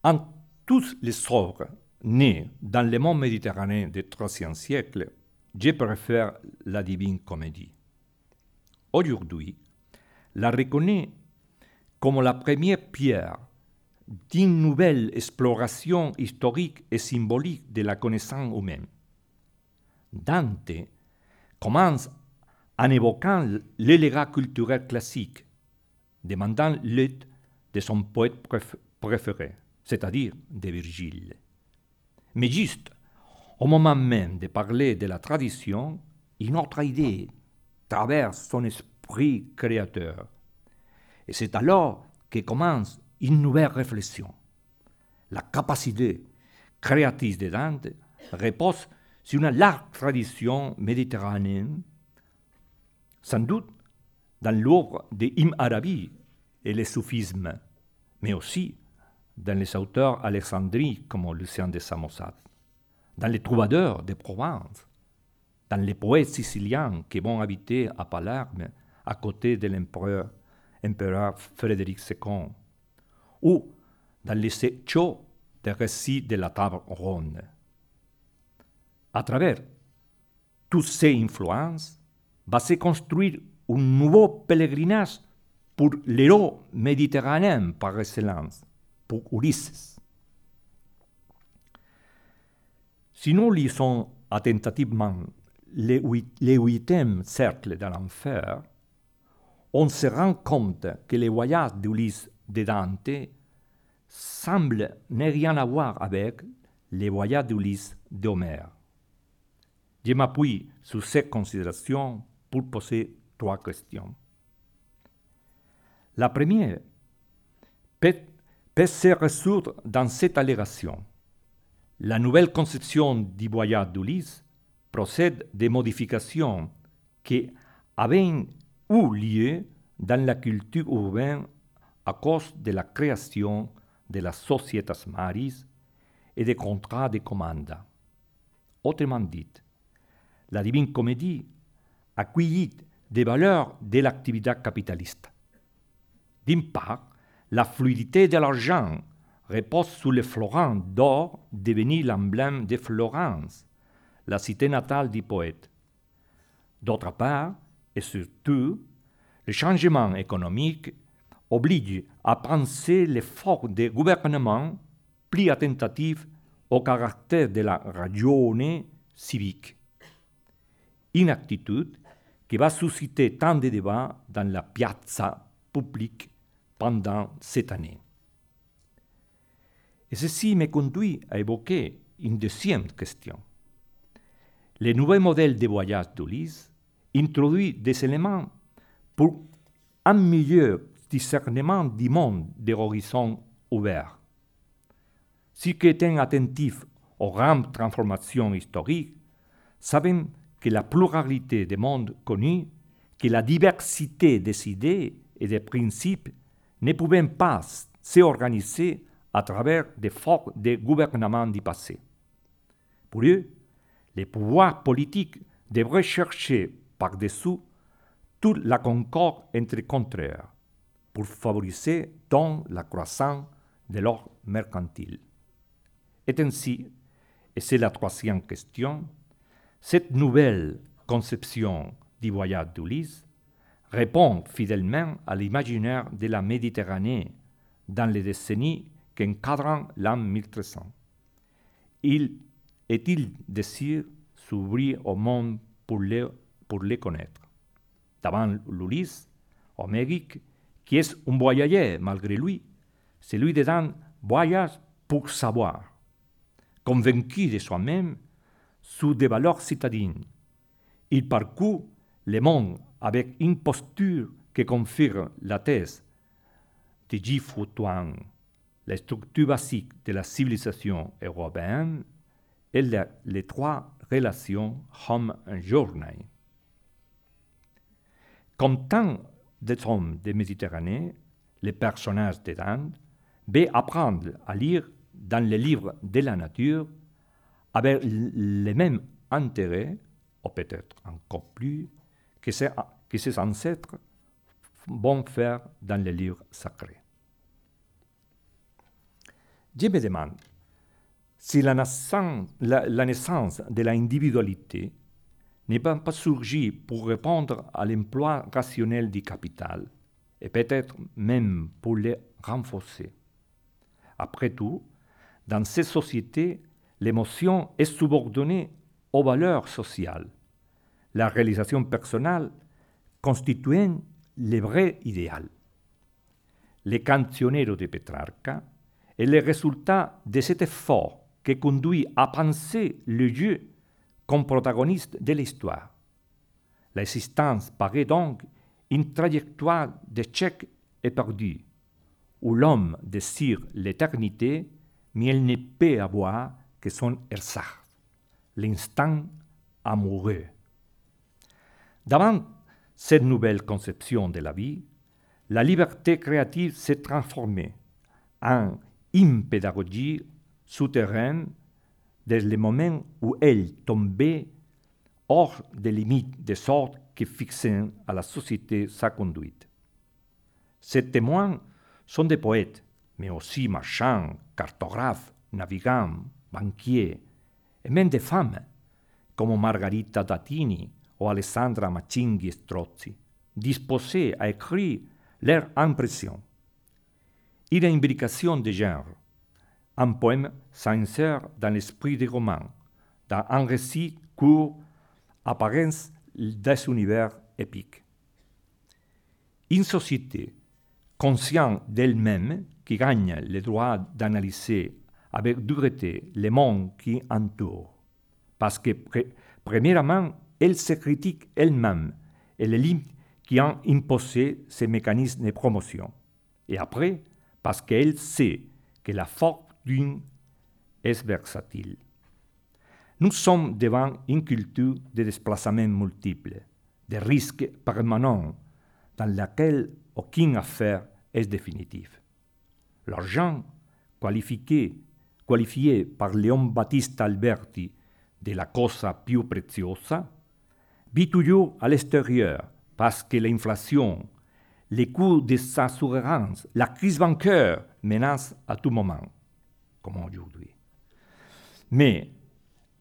En tous les œuvres nées dans le monde méditerranéen du IIIe siècle, je préfère la divine comédie. Aujourd'hui, la reconnaît comme la première pierre d'une nouvelle exploration historique et symbolique de la connaissance humaine. Dante commence en évoquant l'élégat culturel classique, demandant l'aide de son poète préféré, c'est-à-dire de Virgile. Mais juste au moment même de parler de la tradition, une autre idée traverse son esprit créateur et c'est alors que commence une nouvelle réflexion. La capacité créative de Dante repose sur une large tradition méditerranéenne, sans doute dans l'œuvre de Ibn Arabi et le soufisme, mais aussi dans les auteurs alexandries comme Lucien de Samosat, dans les troubadours de Provence, dans les poètes siciliens qui vont habiter à Palerme à côté de l'empereur empereur Frédéric II, ou dans les sections des récits de la table ronde. À travers toutes ces influences, va se construire un nouveau pèlerinage pour l'héros méditerranéen par excellence, pour Ulysses. Si nous lisons attentivement les huitièmes cercles de l'enfer, on se rend compte que les voyages d'Ulysse de Dante semblent ne rien avoir avec les voyages d'Ulysse d'Homère. Je m'appuie sur ces considérations pour poser trois questions. La première peut, peut se résoudre dans cette allégation. La nouvelle conception du voyage d'Ulysse procède des modifications qui avaient ou lieu dans la culture urbaine à cause de la création de la societas maris et des contrats de commande. Autrement dit, la Divine Comédie accueillit des valeurs de l'activité capitaliste. D'une part, la fluidité de l'argent repose sous les florins d'or devenu l'emblème de Florence, la cité natale du poète. D'autre part, et surtout, le changement économique oblige à penser l'effort des gouvernements plus attentatifs au caractère de la ragione civique. Une attitude qui va susciter tant de débats dans la piazza publique pendant cette année. Et ceci me conduit à évoquer une deuxième question. Le nouveau modèle de voyage d'Ulysse introduit des éléments pour un meilleur discernement du monde des horizons ouverts. Qui étaient attentifs aux grandes transformations historiques savent que la pluralité des mondes connus, que la diversité des idées et des principes ne pouvaient pas s'organiser à travers des forces de gouvernements du passé. Pour eux, les pouvoirs politiques devraient chercher par-dessous toute la concorde entre contraires pour favoriser donc la croissance de l'ordre mercantile. Et ainsi, et c'est la troisième question, cette nouvelle conception du voyage d'Ulysse répond fidèlement à l'imaginaire de la Méditerranée dans les décennies qu'encadrant l'an 1300. Il est-il désir s'ouvrir au monde pour les, pour les connaître? Devant l'Ulysse, homérique, qui est un voyageur malgré lui, c'est lui d'un voyage pour savoir, convaincu de soi-même sous des valeurs citadines. Il parcourt le monde avec une posture qui confirme la thèse de G. Foutuan, la structure basique de la civilisation européenne et les trois relations homme-journée. Comme tant des hommes de Méditerranée, les personnages de Dante, veulent apprendre à lire dans les livres de la nature avec les mêmes intérêts, ou peut-être encore plus, que ses, ancêtres vont faire dans les livres sacrés. Je me demande si la naissance, la, de l'individualité n'est pas surgi pour répondre à l'emploi rationnel du capital, et peut-être même pour le renforcer. Après tout, dans ces sociétés, l'émotion est subordonnée aux valeurs sociales, la réalisation personnelle constituant le vrai idéal. Le cancionero de Petrarca est le résultat de cet effort qui conduit à penser le Dieu comme protagoniste de l'histoire. L'existence paraît donc une trajectoire d'échec et perdu, où l'homme désire l'éternité, mais il ne peut avoir que son ersatz, l'instant amoureux. Devant cette nouvelle conception de la vie, la liberté créative s'est transformée en une pédagogie souterraine dès le moment où elle tombait hors des limites des sortes qui fixaient à la société sa conduite. Ces témoins sont des poètes, mais aussi marchands, cartographes, navigants, banquiers, et même des femmes, comme Margarita Datini ou Alessandra Macinghi Strozzi, disposés à écrire leurs impressions. Une imbrication de genre. Un poème s'insère dans l'esprit des romans, dans un récit court, apparence des univers épiques. Une société consciente d'elle-même qui gagne le droit d'analyser avec dureté le monde qui entoure. Parce que, premièrement, elle se critique elle-même et les limites qui ont imposé ces mécanismes de promotion. Et après, parce qu'elle sait que la fortune est versatile. Nous sommes devant une culture de déplacements multiples, de risques permanents, dans laquelle aucune affaire est définitive. L'argent, qualifié, qualifié par Léon Battista Alberti de la cosa più preziosa, toujours à l'extérieur parce que l'inflation, les coûts de sa souveraineté, la crise bancaire menacent à tout moment. comme aujourd'hui. Mais,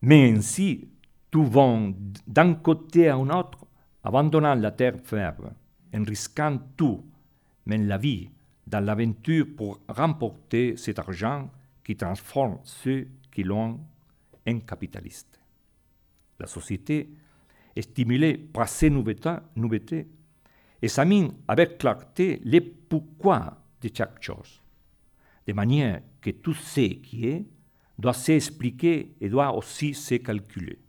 mais ainsi, tout vont d'un côté à un autre, abandonnant la terre ferme, en risquant tout, mais la vie, dans l'aventure pour remporter cet argent qui transforme ceux qui l'ont en capitalistes. La société est stimulée par ces nouveautés, examine avec clarté les pourquoi de chaque chose, de manière que tout ce qui est doit s'expliquer et doit aussi se calculer.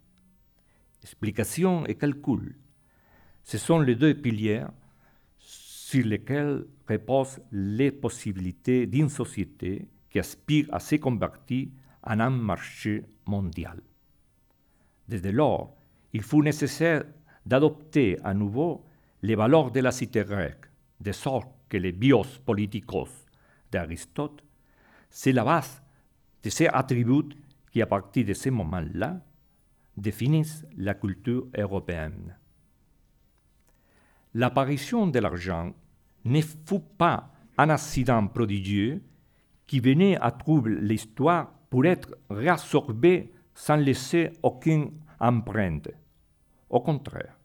Explication et calcul, ce sont les deux piliers sur lesquels reposent les possibilités d'une société qui aspire à se convertir en un marché mondial. Dès lors, il fut nécessaire d'adopter à nouveau les valeurs de la cité grecque, de sorte que les bios politikos d'Aristote, c'est la base de ces attributs qui, à partir de ce moment-là, définissent la culture européenne. L'apparition de l'argent ne fut pas un accident prodigieux qui venait à troubler l'histoire pour être réabsorbé sans laisser aucune empreinte. Au contraire,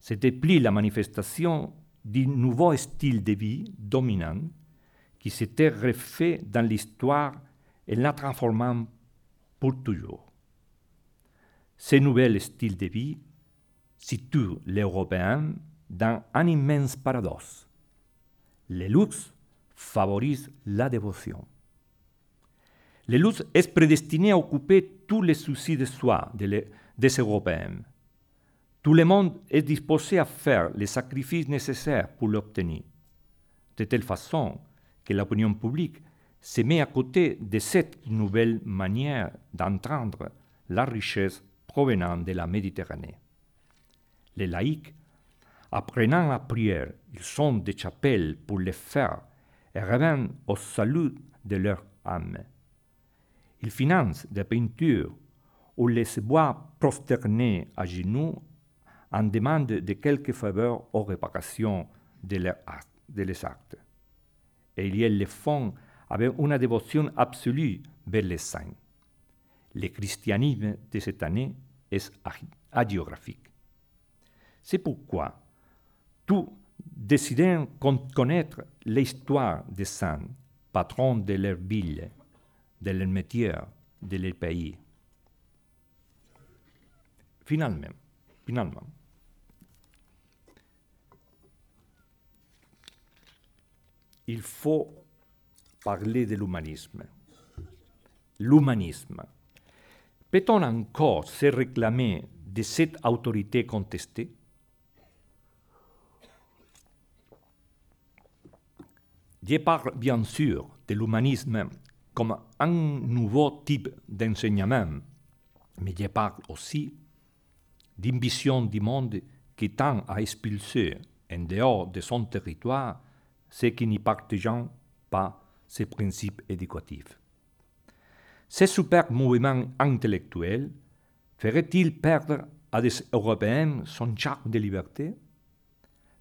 c'était plus la manifestation d'un nouveau style de vie dominant qui s'était refait dans l'histoire et la transformant pour toujours. Ce nouvel style de vie situe l'Européen dans un immense paradoxe. Le luxe favorise la dévotion. Le luxe est prédestiné à occuper tous les soucis de soi des, des Européens. Tout le monde est disposé à faire les sacrifices nécessaires pour l'obtenir, de telle façon que l'opinion publique se met à côté de cette nouvelle manière d'entendre la richesse provenant de la Méditerranée. Les laïcs, apprenant la prière, ils sont des chapelles pour les faire et reviennent au salut de leur âme. Ils financent des peintures ou les voient prosternés à genoux en demande de quelques faveurs aux réparations de, leurs actes. Et ils le font avec une dévotion absolue vers les saints. Le christianisme de cette année est hagiographique. C'est pourquoi tout décidant connaître l'histoire des saints, patrons de leur ville, de leur métier, de leur pays. Finalement, finalement, il faut parler de l'humanisme. L'humanisme. Peut-on encore se réclamer de cette autorité contestée? Je parle bien sûr de l'humanisme comme un nouveau type d'enseignement, mais je parle aussi d'une vision du monde qui tend à expulser en dehors de son territoire ceux qui n'y partagent pas ses principes éducatifs. Ce super mouvement intellectuel ferait-il perdre à des Européens son charme de liberté?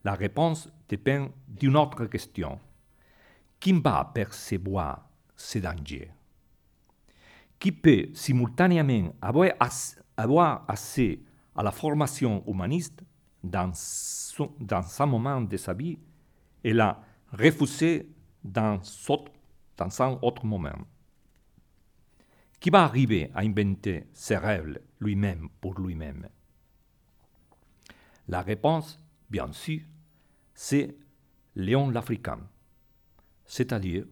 La réponse dépend d'une autre question. Qui va percevoir ces dangers? Qui peut simultanément avoir, avoir accès à la formation humaniste dans, dans un moment de sa vie. Et la refuser dans, dans un autre moment. Qui va arriver à inventer ses rêves lui-même pour lui-même? La réponse, bien sûr, c'est Léon l'Africain, c'est-à-dire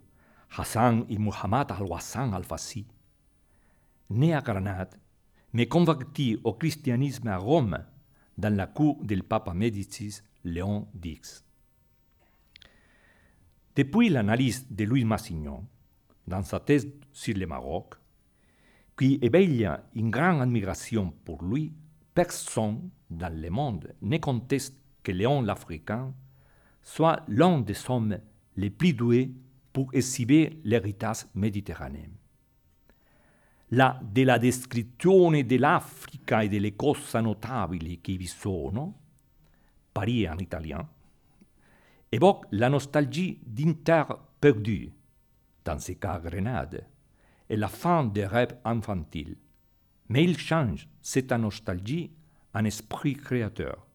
Hassan ibn Muhammad al-Wassan al-Fassi, né à Grenade mais converti au christianisme à Rome dans la cour du pape Médicis Léon X. Depuis l'analyse de Louis Massignon, dans sa thèse sur le Maroc, qui éveille une grande admiration pour lui, personne dans le monde ne conteste que Léon l'Africain soit l'un des hommes les plus doués pour exhiber l'héritage méditerranéen la, della descrizione dell'Africa e delle cose notabili che vi sono, Paris en italien, évoque la nostalgie d'une terre perdue, dans ce cas Grenade, et la fin des rêves infantiles. Mais il change cette nostalgie en esprit créateur,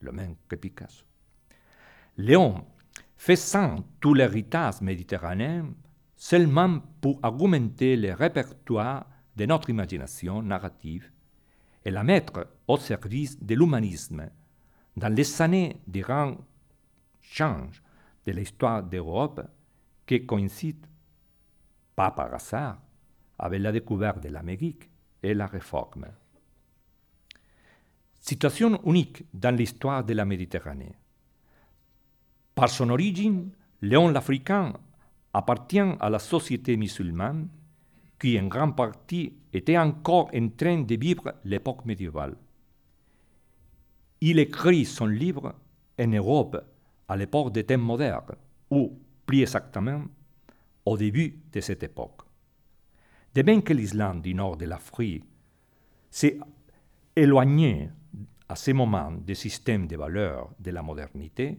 le même que Picasso. Léon fait sans tout l'héritage méditerranéen seulement pour augmenter le répertoire de notre imagination narrative et la mettre au service de l'humanisme dans les années de grands changes de l'histoire d'Europe qui coïncident, pas par hasard, avec la découverte de l'Amérique et la réforme. Situation unique dans l'histoire de la Méditerranée. Par son origine, Léon l'Africain appartient à la société musulmane qui en grande partie était encore en train de vivre l'époque médiévale. Il écrit son livre en Europe à l'époque des temps modernes, ou plus exactement au début de cette époque. De même que l'Islande du nord de l'Afrique s'est éloignée à ce moment des systèmes de valeurs de la modernité,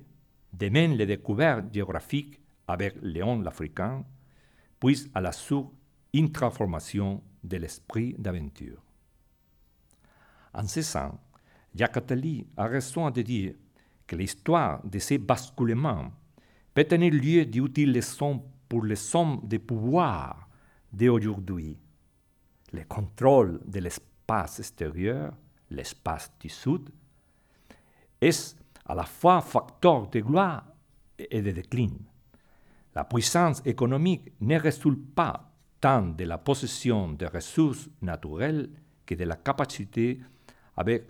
de même les découvertes géographiques avec Léon l'Africain, puis à la source une transformation de l'esprit d'aventure. En ce sens, Jacques Attali a raison de dire que l'histoire de ces basculements peut tenir lieu d'utiles leçons pour les hommes de pouvoir d'aujourd'hui. Le contrôle de l'espace extérieur, l'espace du Sud, est à la fois facteur de gloire et de déclin. La puissance économique ne résulte pas tant de la possession de ressources naturelles que de la capacité avec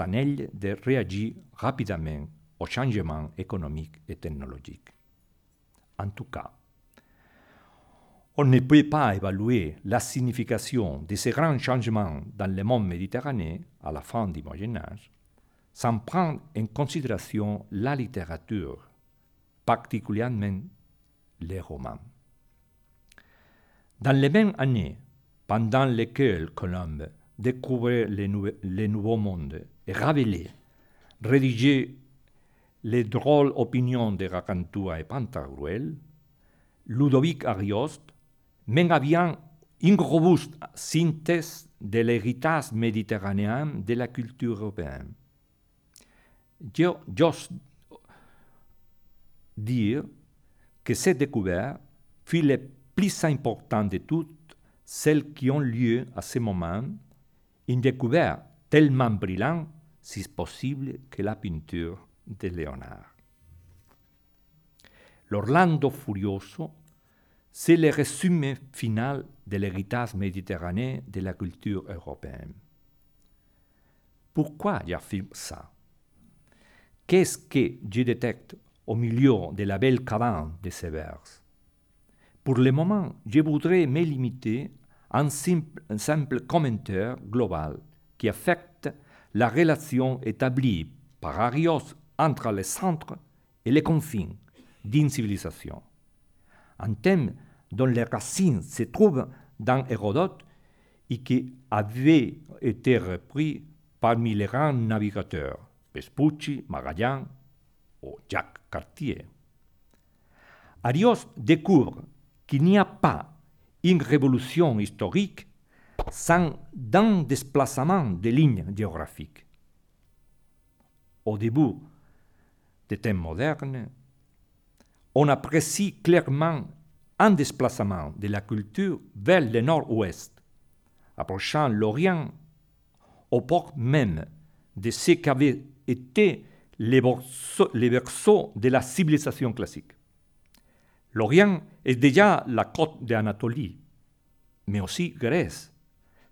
anells de réagir rapidement aux changements économiques et technologiques. En tout cas, on ne peut pas évaluer la signification de ces grands changements dans le monde méditerranéen à la fin du Moyen Âge sans prendre en considération la littérature, particulièrement les romans. Dans les mêmes années, pendant lesquelles Colomb découvrait les, nouveaux mondes et Rabelais rédigeait les drôles opinions de Racantua et Pantagruel, Ludovic Arioste mène à bien une robuste synthèse de l'héritage méditerranéen de la culture européenne. J'ose dire que cette découverte fut la plus importante de toutes celles qui ont lieu à ce moment, une découverte tellement brillante, si possible, que la peinture de Léonard. L'Orlando Furioso, c'est le résumé final de l'héritage méditerranéen de la culture européenne. Pourquoi j'affirme ça? Qu'est-ce que je détecte au milieu de la belle cadence de ces vers Pour le moment, je voudrais me limiter à un simple, un simple commentaire global qui affecte la relation établie par Arios entre les centres et les confins d'une civilisation. Un thème dont les racines se trouvent dans Hérodote et qui avait été repris parmi les grands navigateurs, Vespucci, Magallan ou Jacques Cartier. Arios découvre qu'il n'y a pas une révolution historique sans un déplacement des lignes géographiques. Au début des temps modernes, on apprécie clairement un déplacement de la culture vers le nord-ouest, approchant l'Orient au port même de ce qu'avaient été les berceaux, de la civilisation classique. L'Orient est déjà la côte d'Anatolie, mais aussi Grèce,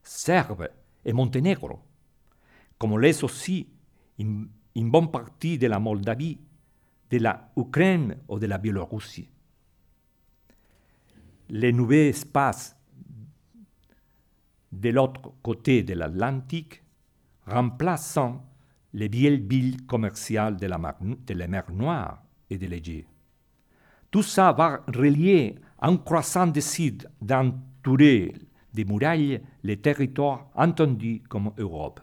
Serbe et Monténégro, comme l'est aussi une, une bonne partie de la Moldavie de la Ukraine ou de la Biélorussie. Les nouveaux espaces de l'autre côté de l'Atlantique remplaçant les vieilles villes commerciales de la, mer Noire et de l'Égée. Tout ça va relier un croissant décide d'entourer des murailles les territoires entendus comme Europe,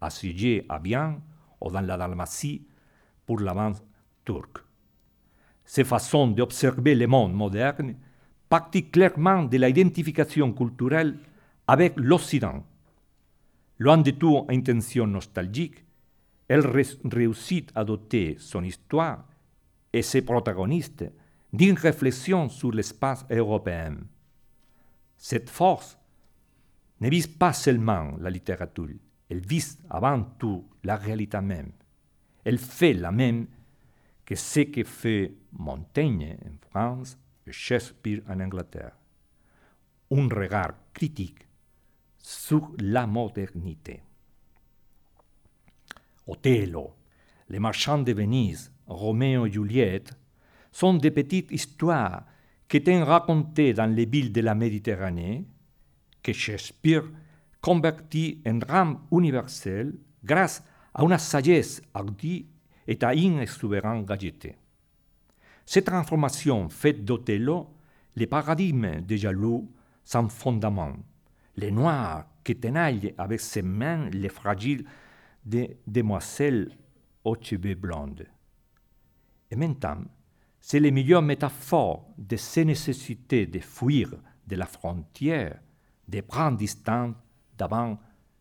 assiégés à bien ou dans la Dalmatie pour l'avance turc. Ces façons d'observer le monde moderne partit clairement de l'identification culturelle avec l'Occident. Loin de toute intention nostalgique, elle réussit à doter son histoire et ses protagonistes d'une réflexion sur l'espace européen. Cette force ne vise pas seulement la littérature, elle vise avant tout la réalité même. Elle fait la même que ce que fait Montaigne en France et Shakespeare en Angleterre. Un regard critique sur la modernité. Othello, Les marchands de Venise, Roméo et Juliette sont des petites histoires qui étaient racontées dans les villes de la Méditerranée, que Shakespeare convertit en drame universel grâce à une sagesse hardie et à une exubérante gaieté. Cette transformation faite d'Othello, les paradigmes de jaloux sans fondement, les noirs qui tenaillent avec ses mains les fragiles des demoiselles aux cheveux blondes. Et maintenant, c'est les meilleures métaphores de ces nécessités de fuir de la frontière, de prendre distance devant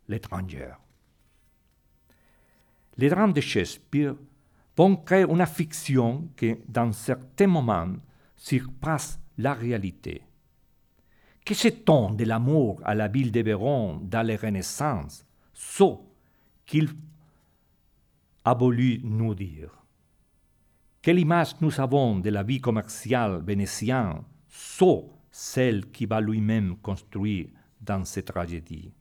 l'étranger. Les drames de Shakespeare vont créer une fiction qui, dans certains moments, surpasse la réalité. Que sait-on de l'amour à la ville de Véron dans les Renaissances, ce qu'il a voulu nous dire Quelle image nous avons de la vie commerciale vénétienne, sauf celle qui va lui-même construire dans cette tragédie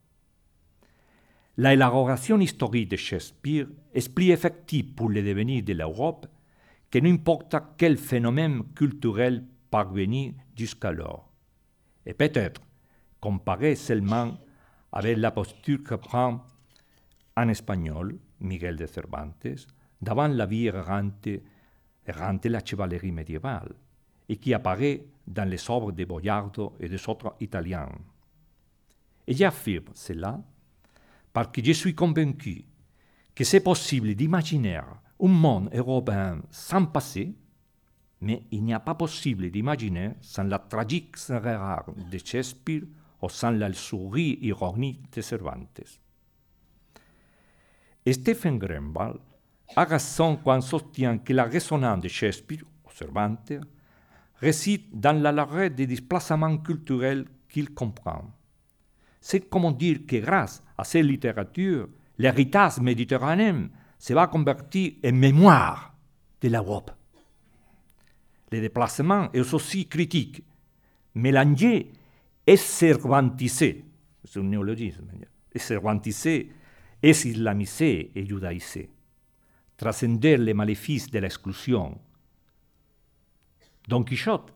La élaboration historique de Shakespeare explique effectivement pour le devenir de l'Europe que n'importe quel phénomène culturel parvenu jusqu'alors. Et peut-être comparé seulement avec la posture que prend en espagnol Miguel de Cervantes devant la vie errante, errante la chevalerie médiévale et qui apparaît dans les œuvres de Boiardo et des autres Italiens. Et j'affirme cela parce que je suis convaincu que c'est possible d'imaginer un monde européen sans passé, mais il n'y a pas possible d'imaginer sans la tragique rare de Shakespeare ou sans la souris ironique de Cervantes. Stephen Greenwald a raison quand soutient que la résonance de Shakespeare, ou Cervantes, réside dans la largeur des déplacements culturels qu'il comprend. C'est comme dire que grâce à cette littérature, l'héritage méditerranéen se va convertir en mémoire de l'Europe. Le déplacement est aussi critique, mélangé et cervantisé. C'est un néologisme. Et cervantisé est islamisé et judaïsé. Transcender les maléfices de l'exclusion. Don Quichotte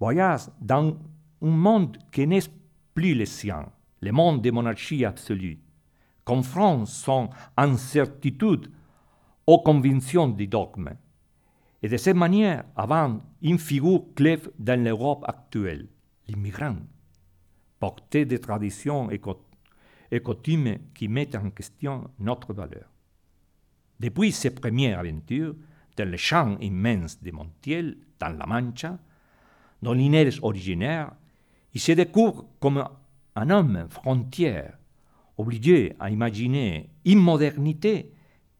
voyage dans un monde qui n'est plus le sien, le monde des monarchies absolues, confronte son incertitude aux convictions du dogme. Et de cette manière, avant une figure clé dans l'Europe actuelle, l'immigrant, porté des traditions et coutumes qui mettent en question notre valeur. Depuis ses premières aventures, dans le champ immense de Montiel, dans la Mancha, dont l'Inès est originaire, il se découvre comme un homme frontière, obligé à imaginer une modernité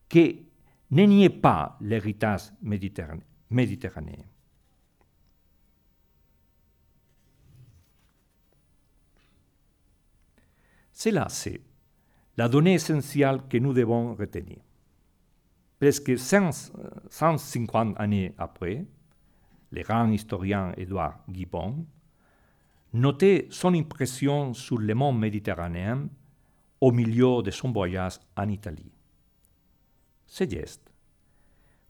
qui ne pas l'héritage méditerranéen. Cela, c'est la donnée essentielle que nous devons retenir. Presque 150 années après, le grand historien Édouard Gibbon notait son impression sur le monde méditerranéen au milieu de son voyage en Italie. Ce geste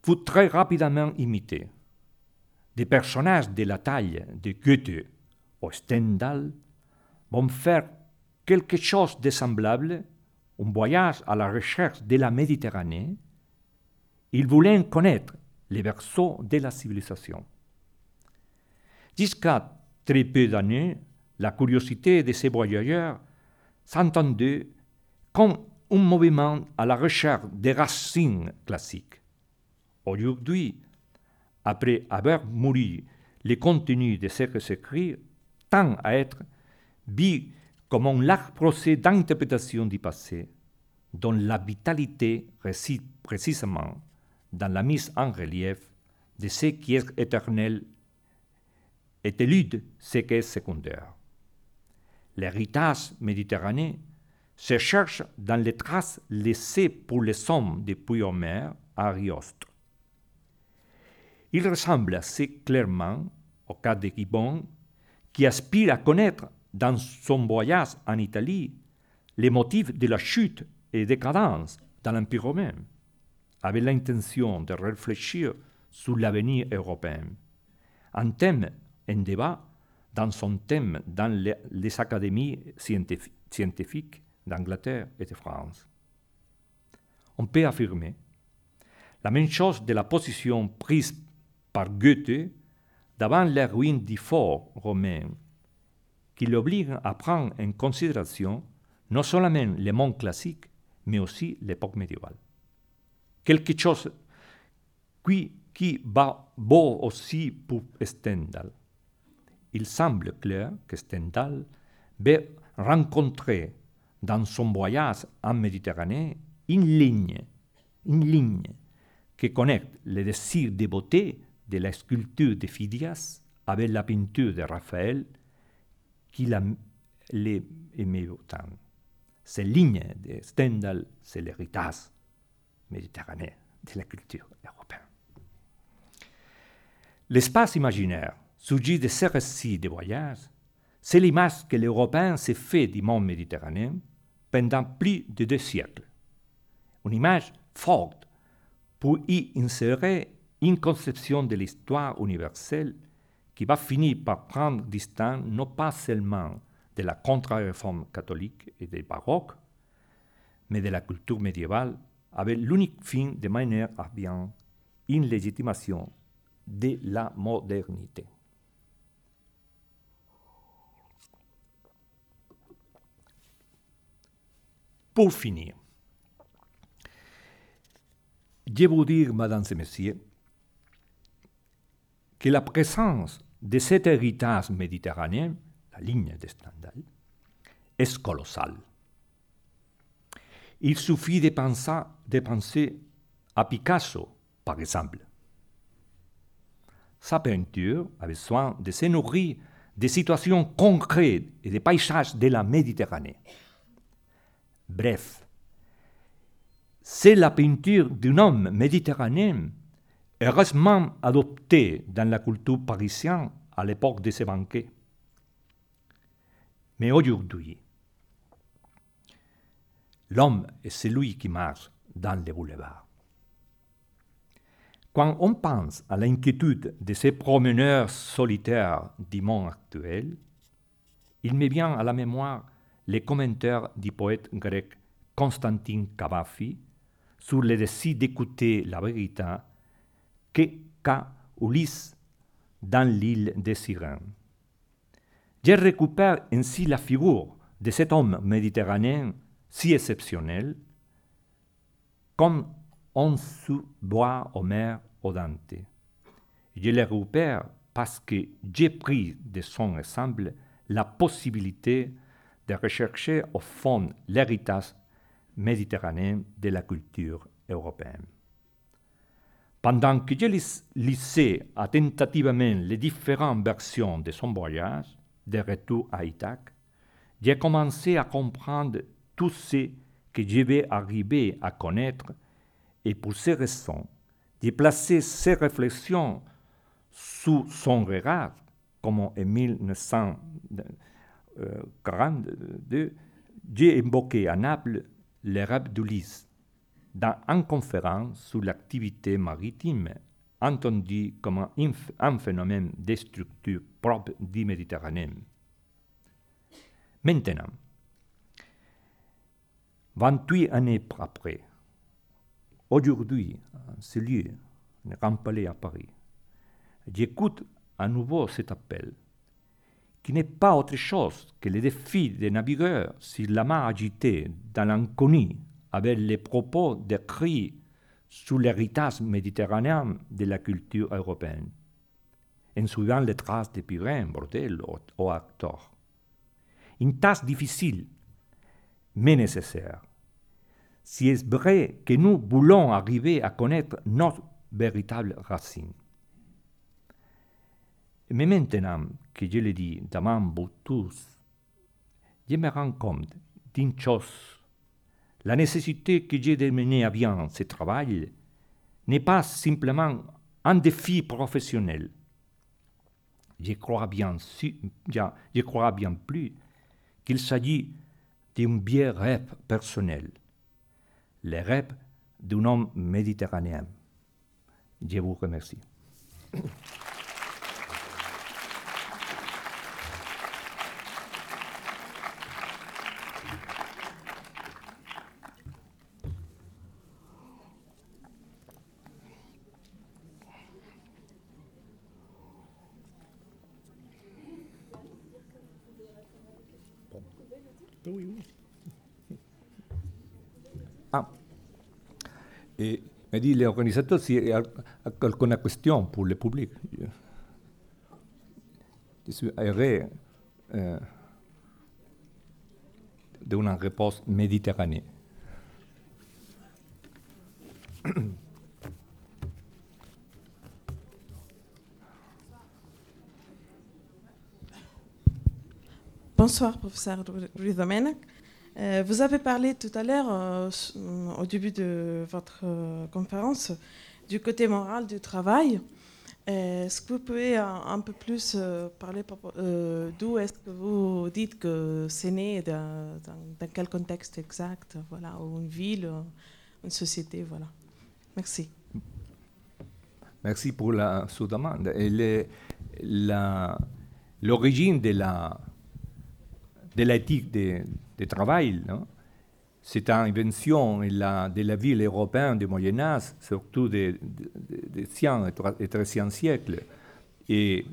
fut très rapidement imité. Des personnages de la taille de Goethe ou Stendhal vont faire quelque chose de semblable, un voyage à la recherche de la Méditerranée, ils voulaient connaître les berceaux de la civilisation. Jusqu'à très peu d'années, la curiosité de ces voyageurs s'entendait comme un mouvement à la recherche des racines classiques. Aujourd'hui, après avoir mouru le contenu de ce que s'écrit tend à être vu comme un large procès d'interprétation du passé, dont la vitalité réside précisément dans la mise en relief de ce qui est éternel et élude ce qui est secondaire. L'héritage méditerranéen se cherche dans les traces laissées pour les hommes depuis Homère à Arioste. Il ressemble assez clairement au cas de Gibbon, qui aspire à connaître dans son voyage en Italie les motifs de la chute et décadence dans l'Empire romain, avec l'intention de réfléchir sur l'avenir européen. Un thème en débat dans son thème dans les académies scientifiques d'Angleterre et de France. On peut affirmer la même chose de la position prise par Goethe devant les ruines du fort romain, qui l'oblige à prendre en considération non seulement le monde classique, mais aussi l'époque médiévale. Quelque chose qui, va beau aussi pour Stendhal. Il semble clair que Stendhal veut rencontrer dans son voyage en Méditerranée une ligne, une ligne qui connecte le désir de beauté de la sculpture de Phidias avec la peinture de Raphaël qu'il aimait autant. Ces lignes de Stendhal, c'est l'héritage méditerranéen de la culture européenne. L'espace imaginaire surgit de ces récits de voyage, c'est l'image que l'Européen s'est fait du monde méditerranéen pendant plus de deux siècles. Une image forte pour y insérer une conception de l'histoire universelle qui va finir par prendre distance non pas seulement de la contre-réforme catholique et du baroque, mais de la culture médiévale, avec l'unique fin de mener à bien une légitimation de la modernité. Pour finir, je vous dire, mesdames et messieurs, que la présence de cet héritage méditerranéen, la ligne de Stendhal, est colossale. Il suffit de penser, à Picasso, par exemple. Sa peinture avait besoin de se nourrir des situations concrètes et des paysages de la Méditerranée. Bref, c'est la peinture d'un homme méditerranéen heureusement adoptée dans la culture parisienne à l'époque de ces banquets. Mais aujourd'hui, l'homme est celui qui marche dans les boulevards. Quand on pense à l'inquiétude de ces promeneurs solitaires du monde actuel, il me vient à la mémoire les commentaires du poète grec Constantin Cavafy sur le désir d'écouter la vérité Ulysse dans l'île des Sirènes. Je récupère ainsi la figure de cet homme méditerranéen si exceptionnel, comme on boit Homère au Dante. Je le récupère parce que j'ai pris de son ensemble la possibilité de rechercher au fond l'héritage méditerranéen de la culture européenne. Pendant que je lisais attentivement les différentes versions de son voyage de retour à Ithaque, j'ai commencé à comprendre tout ce que je vais arriver à connaître et pour ces raisons, j'ai placé ces réflexions sous son regard, comme en 1942, j'ai invoqué à Naples les rêves dans une conférence sur l'activité maritime, entendue comme un, phénomène destructeur propre du Méditerranée. Maintenant, 28 années après, aujourd'hui, en ce lieu, un grand palais à Paris, j'écoute à nouveau cet appel, qui n'est pas autre chose que le défi des navigueurs sur la mer agitée dans l'inconnu avec les propos décrits sur l'héritage méditerranéen de la culture européenne. en suivant les traces de Purin, Bordel ou, Actor. Une tâche difficile, mais nécessaire. Si est vrai que nous voulons arriver à connaître notre véritable racine? Mais maintenant que je le dis devant vous tous, je me rends compte d'une chose. La nécessité que j'ai de mener à bien ce travail n'est pas simplement un défi professionnel. Je crois bien, bien plus qu'il s'agit d'un bien rêve personnel, le rêve d'un homme méditerranéen. Je vous remercie. Et me dit l'organisateur s'il y a quelques questions pour le public. Je suis heureux euh, d'une réponse méditerranéenne. Bonsoir, professeur Ruiz Domenech. Euh, vous avez parlé tout à l'heure, euh, au début de votre euh, conférence, du côté moral du travail. Est-ce que vous pouvez un, peu plus parler d'où est-ce que vous dites que c'est né, dans, quel contexte exact, voilà, une ville, une société, voilà. Merci. Merci pour la sous-demande. L'origine de la de l'éthique de, travail. C'est une invention de la, ville européenne du Moyen Âge, surtout des de, siècles et 13e siècle, et,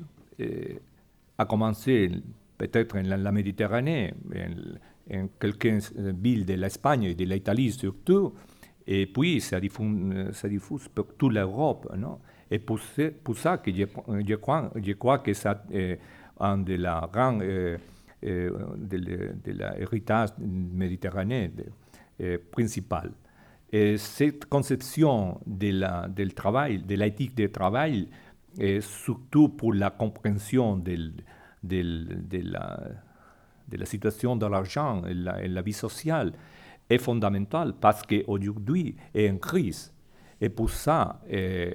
a commencé peut-être en la Méditerranée, en, quelques villes de l'Espagne et de l'Italie surtout, et puis ça diffuse, ça diffuse pour toute l'Europe. Non? Et pour, pour, ça que je, je, crois, je crois que c'est un de la grande euh, euh, de, l'héritage méditerranéen euh, principal. Et cette conception de la, del travail, de l'éthique du travail, et surtout pour la compréhension de, la, la, situation de l'argent et, et, la vie sociale, est fondamentale parce qu'aujourd'hui est en crise. Et pour ça, et,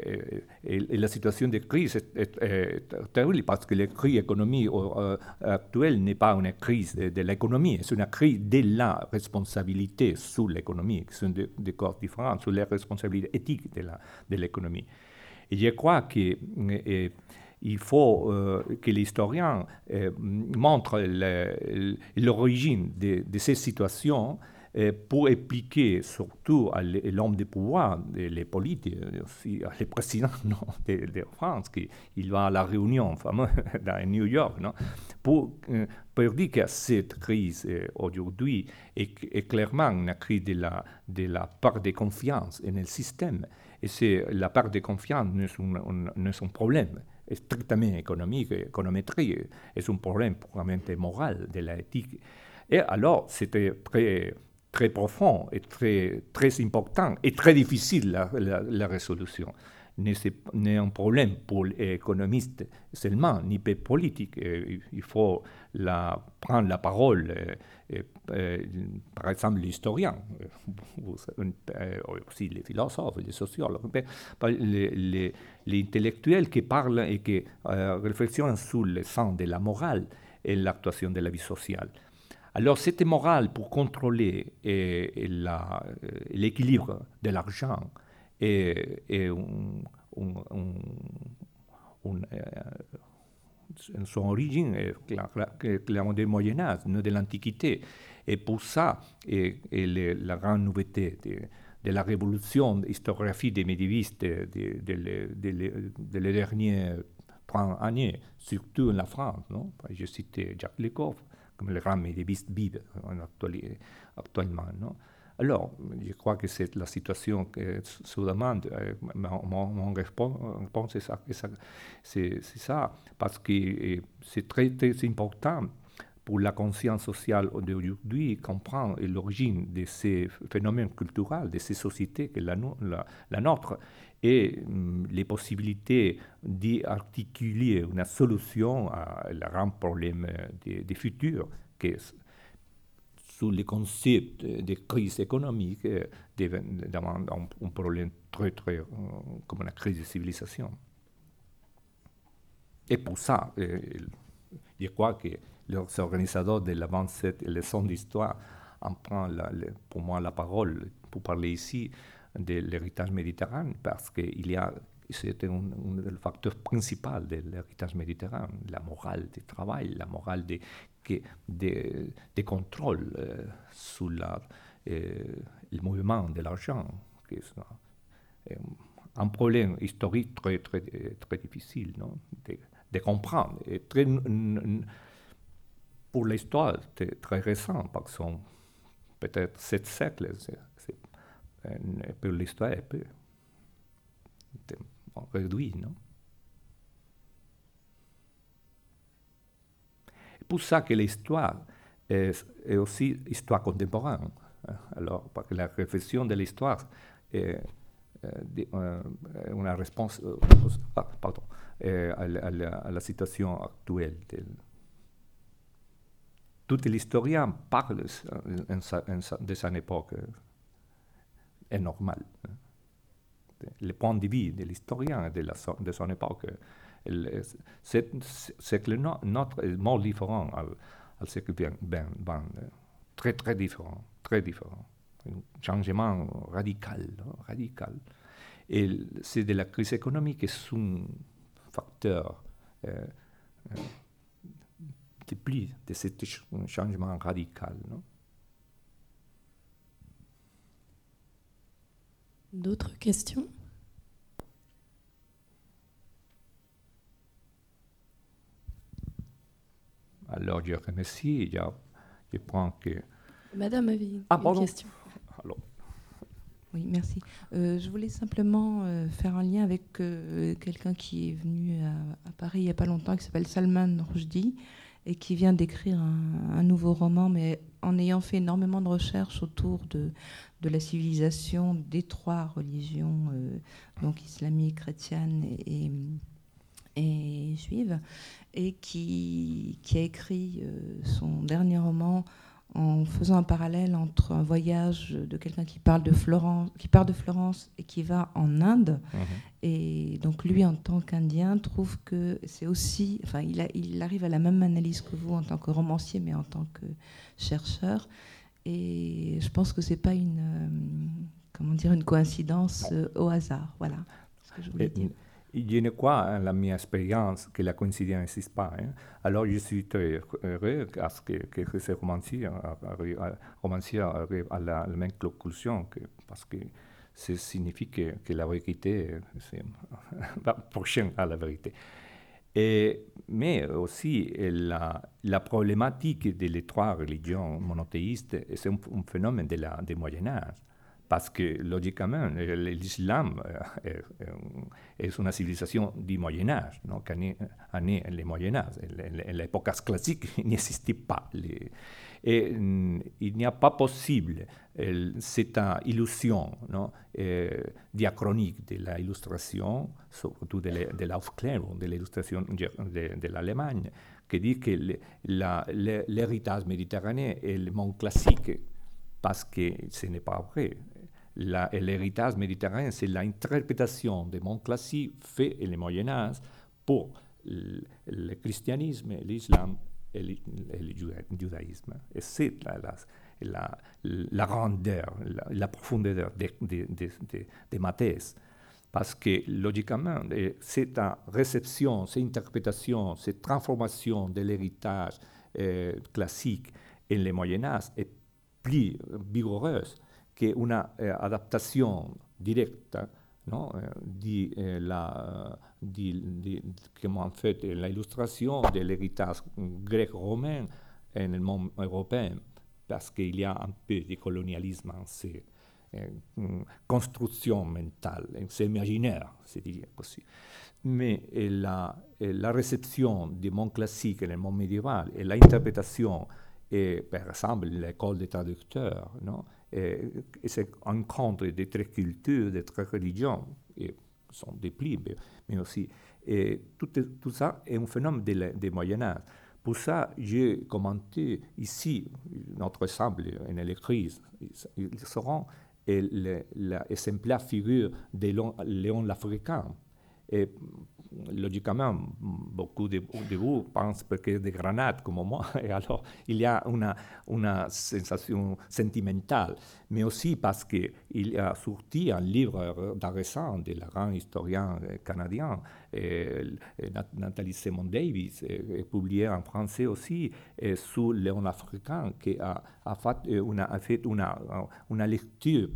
la situation de crise est, terrible parce que la crise économique euh, actuelle n'est pas une crise de, l'économie, c'est une crise de la responsabilité sur l'économie, qui sont des, des corps différents, sur les responsabilités éthiques de l'économie. Et je crois qu'il faut euh, que l'historien euh, montre l'origine de, de, ces situations pour expliquer surtout à l'homme de pouvoir, les politiques, aussi les présidents de, France, qu'il va à la réunion fameuse à New York, non, pour, euh, pour, dire que cette crise euh, aujourd'hui est, clairement une crise de la, part de confiance dans le système. Et c'est la part de confiance n'est un, un, problème strictement économique, économétrique, c'est un problème purement moral de l'éthique. Et alors, c'était très très profond et très, très important et très difficile la, la, résolution. N'est un problème pour l'économiste seulement, ni pour politique. Il faut la, prendre la parole, et, par exemple l'historien, aussi les philosophes, les sociologues, les, les, les intellectuels qui parlent et qui réfléchissent sur le sens de la morale et l'actuation de la vie sociale. Alors cette morale pour contrôler l'équilibre de l'argent et, son origine clairement du Moyen Âge, de l'Antiquité. Et pour ça, et, la grande nouveauté de, la révolution historiographique des médiévistes de, dernières 30 années, surtout en la France. Non? Je citais Jacques Lecoq, comme les grands médiévistes vivent actuellement. Alors, je crois que c'est la situation que se demande. Mon, mon réponse, c'est ça, parce que euh, c'est très, très important pour la conscience sociale d'aujourd'hui comprendre l'origine de ces phénomènes culturels, de ces sociétés que la, nôtre, mm, les possibilités d'y articuler une solution à la grand problème des, des futurs, que sous les concepts de crise économique euh, demande un, problème très, très, euh, comme la crise de civilisation. Et pour ça, euh, je crois que les organisateurs de la 27 leçons d'histoire en prennent pour moi la parole pour parler ici de l'héritage méditerranéen parce a c'était un, un, facteur principal de l'héritage méditerranéen, la morale du travail, la morale des des de contrôles euh, sur euh, le mouvement de l'argent, euh, un problème historique très, très, très difficile non? de, de, comprendre. Et très, pour l'histoire, très récent, parce que peut-être sept siècles, c'est, pour l'histoire, un peu réduit. Non? pour ça que l'histoire est, aussi histoire contemporaine. Hein. Alors, parce que la réflexion de l'histoire est, euh, une réponse euh, ah, à, la, situation actuelle. Tout l'historien parle de son époque. Est normal. Hein. Le point de vue de l'historien de, de son époque c'est que le notre est différent al, al siècle ben, ben, très très différent, très différent. Un changement radical, radical. Et c'est de la crise économique est un facteur euh, euh, de plus de ce changement radical. D'autres questions? Alors je remercie. Je, je prends que. Madame avait une, ah, question. Alors. Oui, merci. Euh, je voulais simplement euh, faire un lien avec euh, quelqu'un qui est venu à, Paris il n'y a pas longtemps, qui s'appelle Salman Rushdie, et qui vient d'écrire un, nouveau roman, mais en ayant fait énormément de recherches autour de, de la civilisation des trois religions, donc islamique, chrétienne et et juive, et qui, qui a écrit euh, son dernier roman en faisant un parallèle entre un voyage de quelqu'un qui parle de Florence, qui part de Florence et qui va en Inde. Mhm. Et donc lui, en tant qu'Indien, trouve que c'est aussi, enfin, il, a, il, arrive à la même analyse que vous en tant que romancier, mais en tant que chercheur. Et je pense que c'est pas une, euh, comment dire, une coïncidence euh, au hasard. Voilà ce que je voulais dire je ne crois à la mienne expérience que la coïncidence n'existe pas. Hein. Alors je suis très heureux à que, que ce romancier, arrive à la, même conclusion, que, parce que ça signifie que, la vérité c'est prochaine à la vérité. Et, mais aussi la, la problématique des trois religions monothéistes, c'est un, un, phénomène de du Moyen Âge parce que logiquement, l'islam est une civilisation du Moyen Âge, qui est né le Moyen Âge. L'époque classique n'existait pas. Et il n'y a pas possible cette illusion non? diachronique de l'illustration, surtout de l'Aufklärung, de l'illustration de, l'Allemagne, qui dit que l'héritage méditerranéen est le monde classique parce que ce n'est pas vrai l'héritage méditerranéen, c'est l'interprétation des mondes classiques faits et Moyen Âge pour le, christianisme, l'islam et le, judaïsme. Et c'est la, la, grandeur, la, profondeur des de, de, thèse. Parce que, logiquement, cette réception, cette interprétation, cette transformation de l'héritage euh, classique en le Moyen Âge est plus vigoureuse che una eh, adattazione diretta no, eh, eh, la, comment en fait l'illustration de l'héritage grec-romain nel mondo europeo parce qu'il y a un peu de colonialisme en ces constructions mentales, c'est imaginaire, c'est dire aussi. Mais la, la réception du monde classique et du monde médiéval et l'interprétation, par exemple, l'école des traducteurs, non? Et, c'est rencontre des traits cultures, des traits religions, et sont des plis, mais, aussi. Et tout, ça est un phénomène des Moyen-Âge. Pour ça, j'ai commenté ici, notre ensemble en électrice, ils seront l'exemplaire figure de Léon l'Africain. Et logiquement, beaucoup de, vous pensent que des grenades comme moi, et alors il y a une, une sensation sentimentale, mais aussi parce qu'il a sorti un livre récent de grand historien canadien, Nathalie Simon Davis, publié en français aussi, sur Léon africain, qui a, a, fait, une, lecture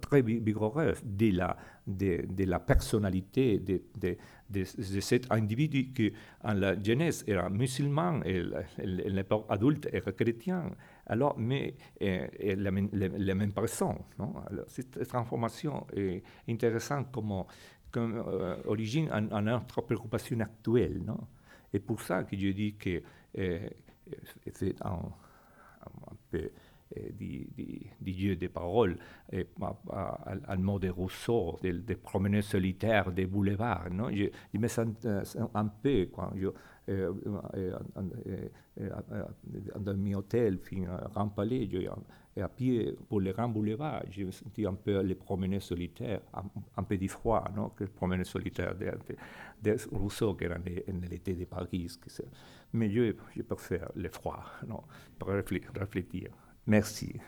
très vigoureuse de la, personnalité de, cet individu qui, en la jeunesse, era musulman, et l'époque adulte, era chrétien. Alors, mais et, la, la, même personne. Alors, cette transformation est intéressante comme, euh, origine en, notre préoccupation actuelle. Non? Et pour ça que je dis que euh, c'est un, peu di, di, di, jeu de parole, et, al mot de Rousseau, des de promeneurs solitaires des boulevards. Non? Je, je, me sens un peu, quand je, euh, euh, euh, dans mon hôtel, fin à Grand Palais, et à pied pour les grands boulevards, je me sentais un peu les promeneurs solitaires, un, un peu du froid, non? que les promeneurs solitaires de, de, de Rousseau, qui era l'été de Paris. Mais je, je préfère le froid, non? pour réfléchir. Merci.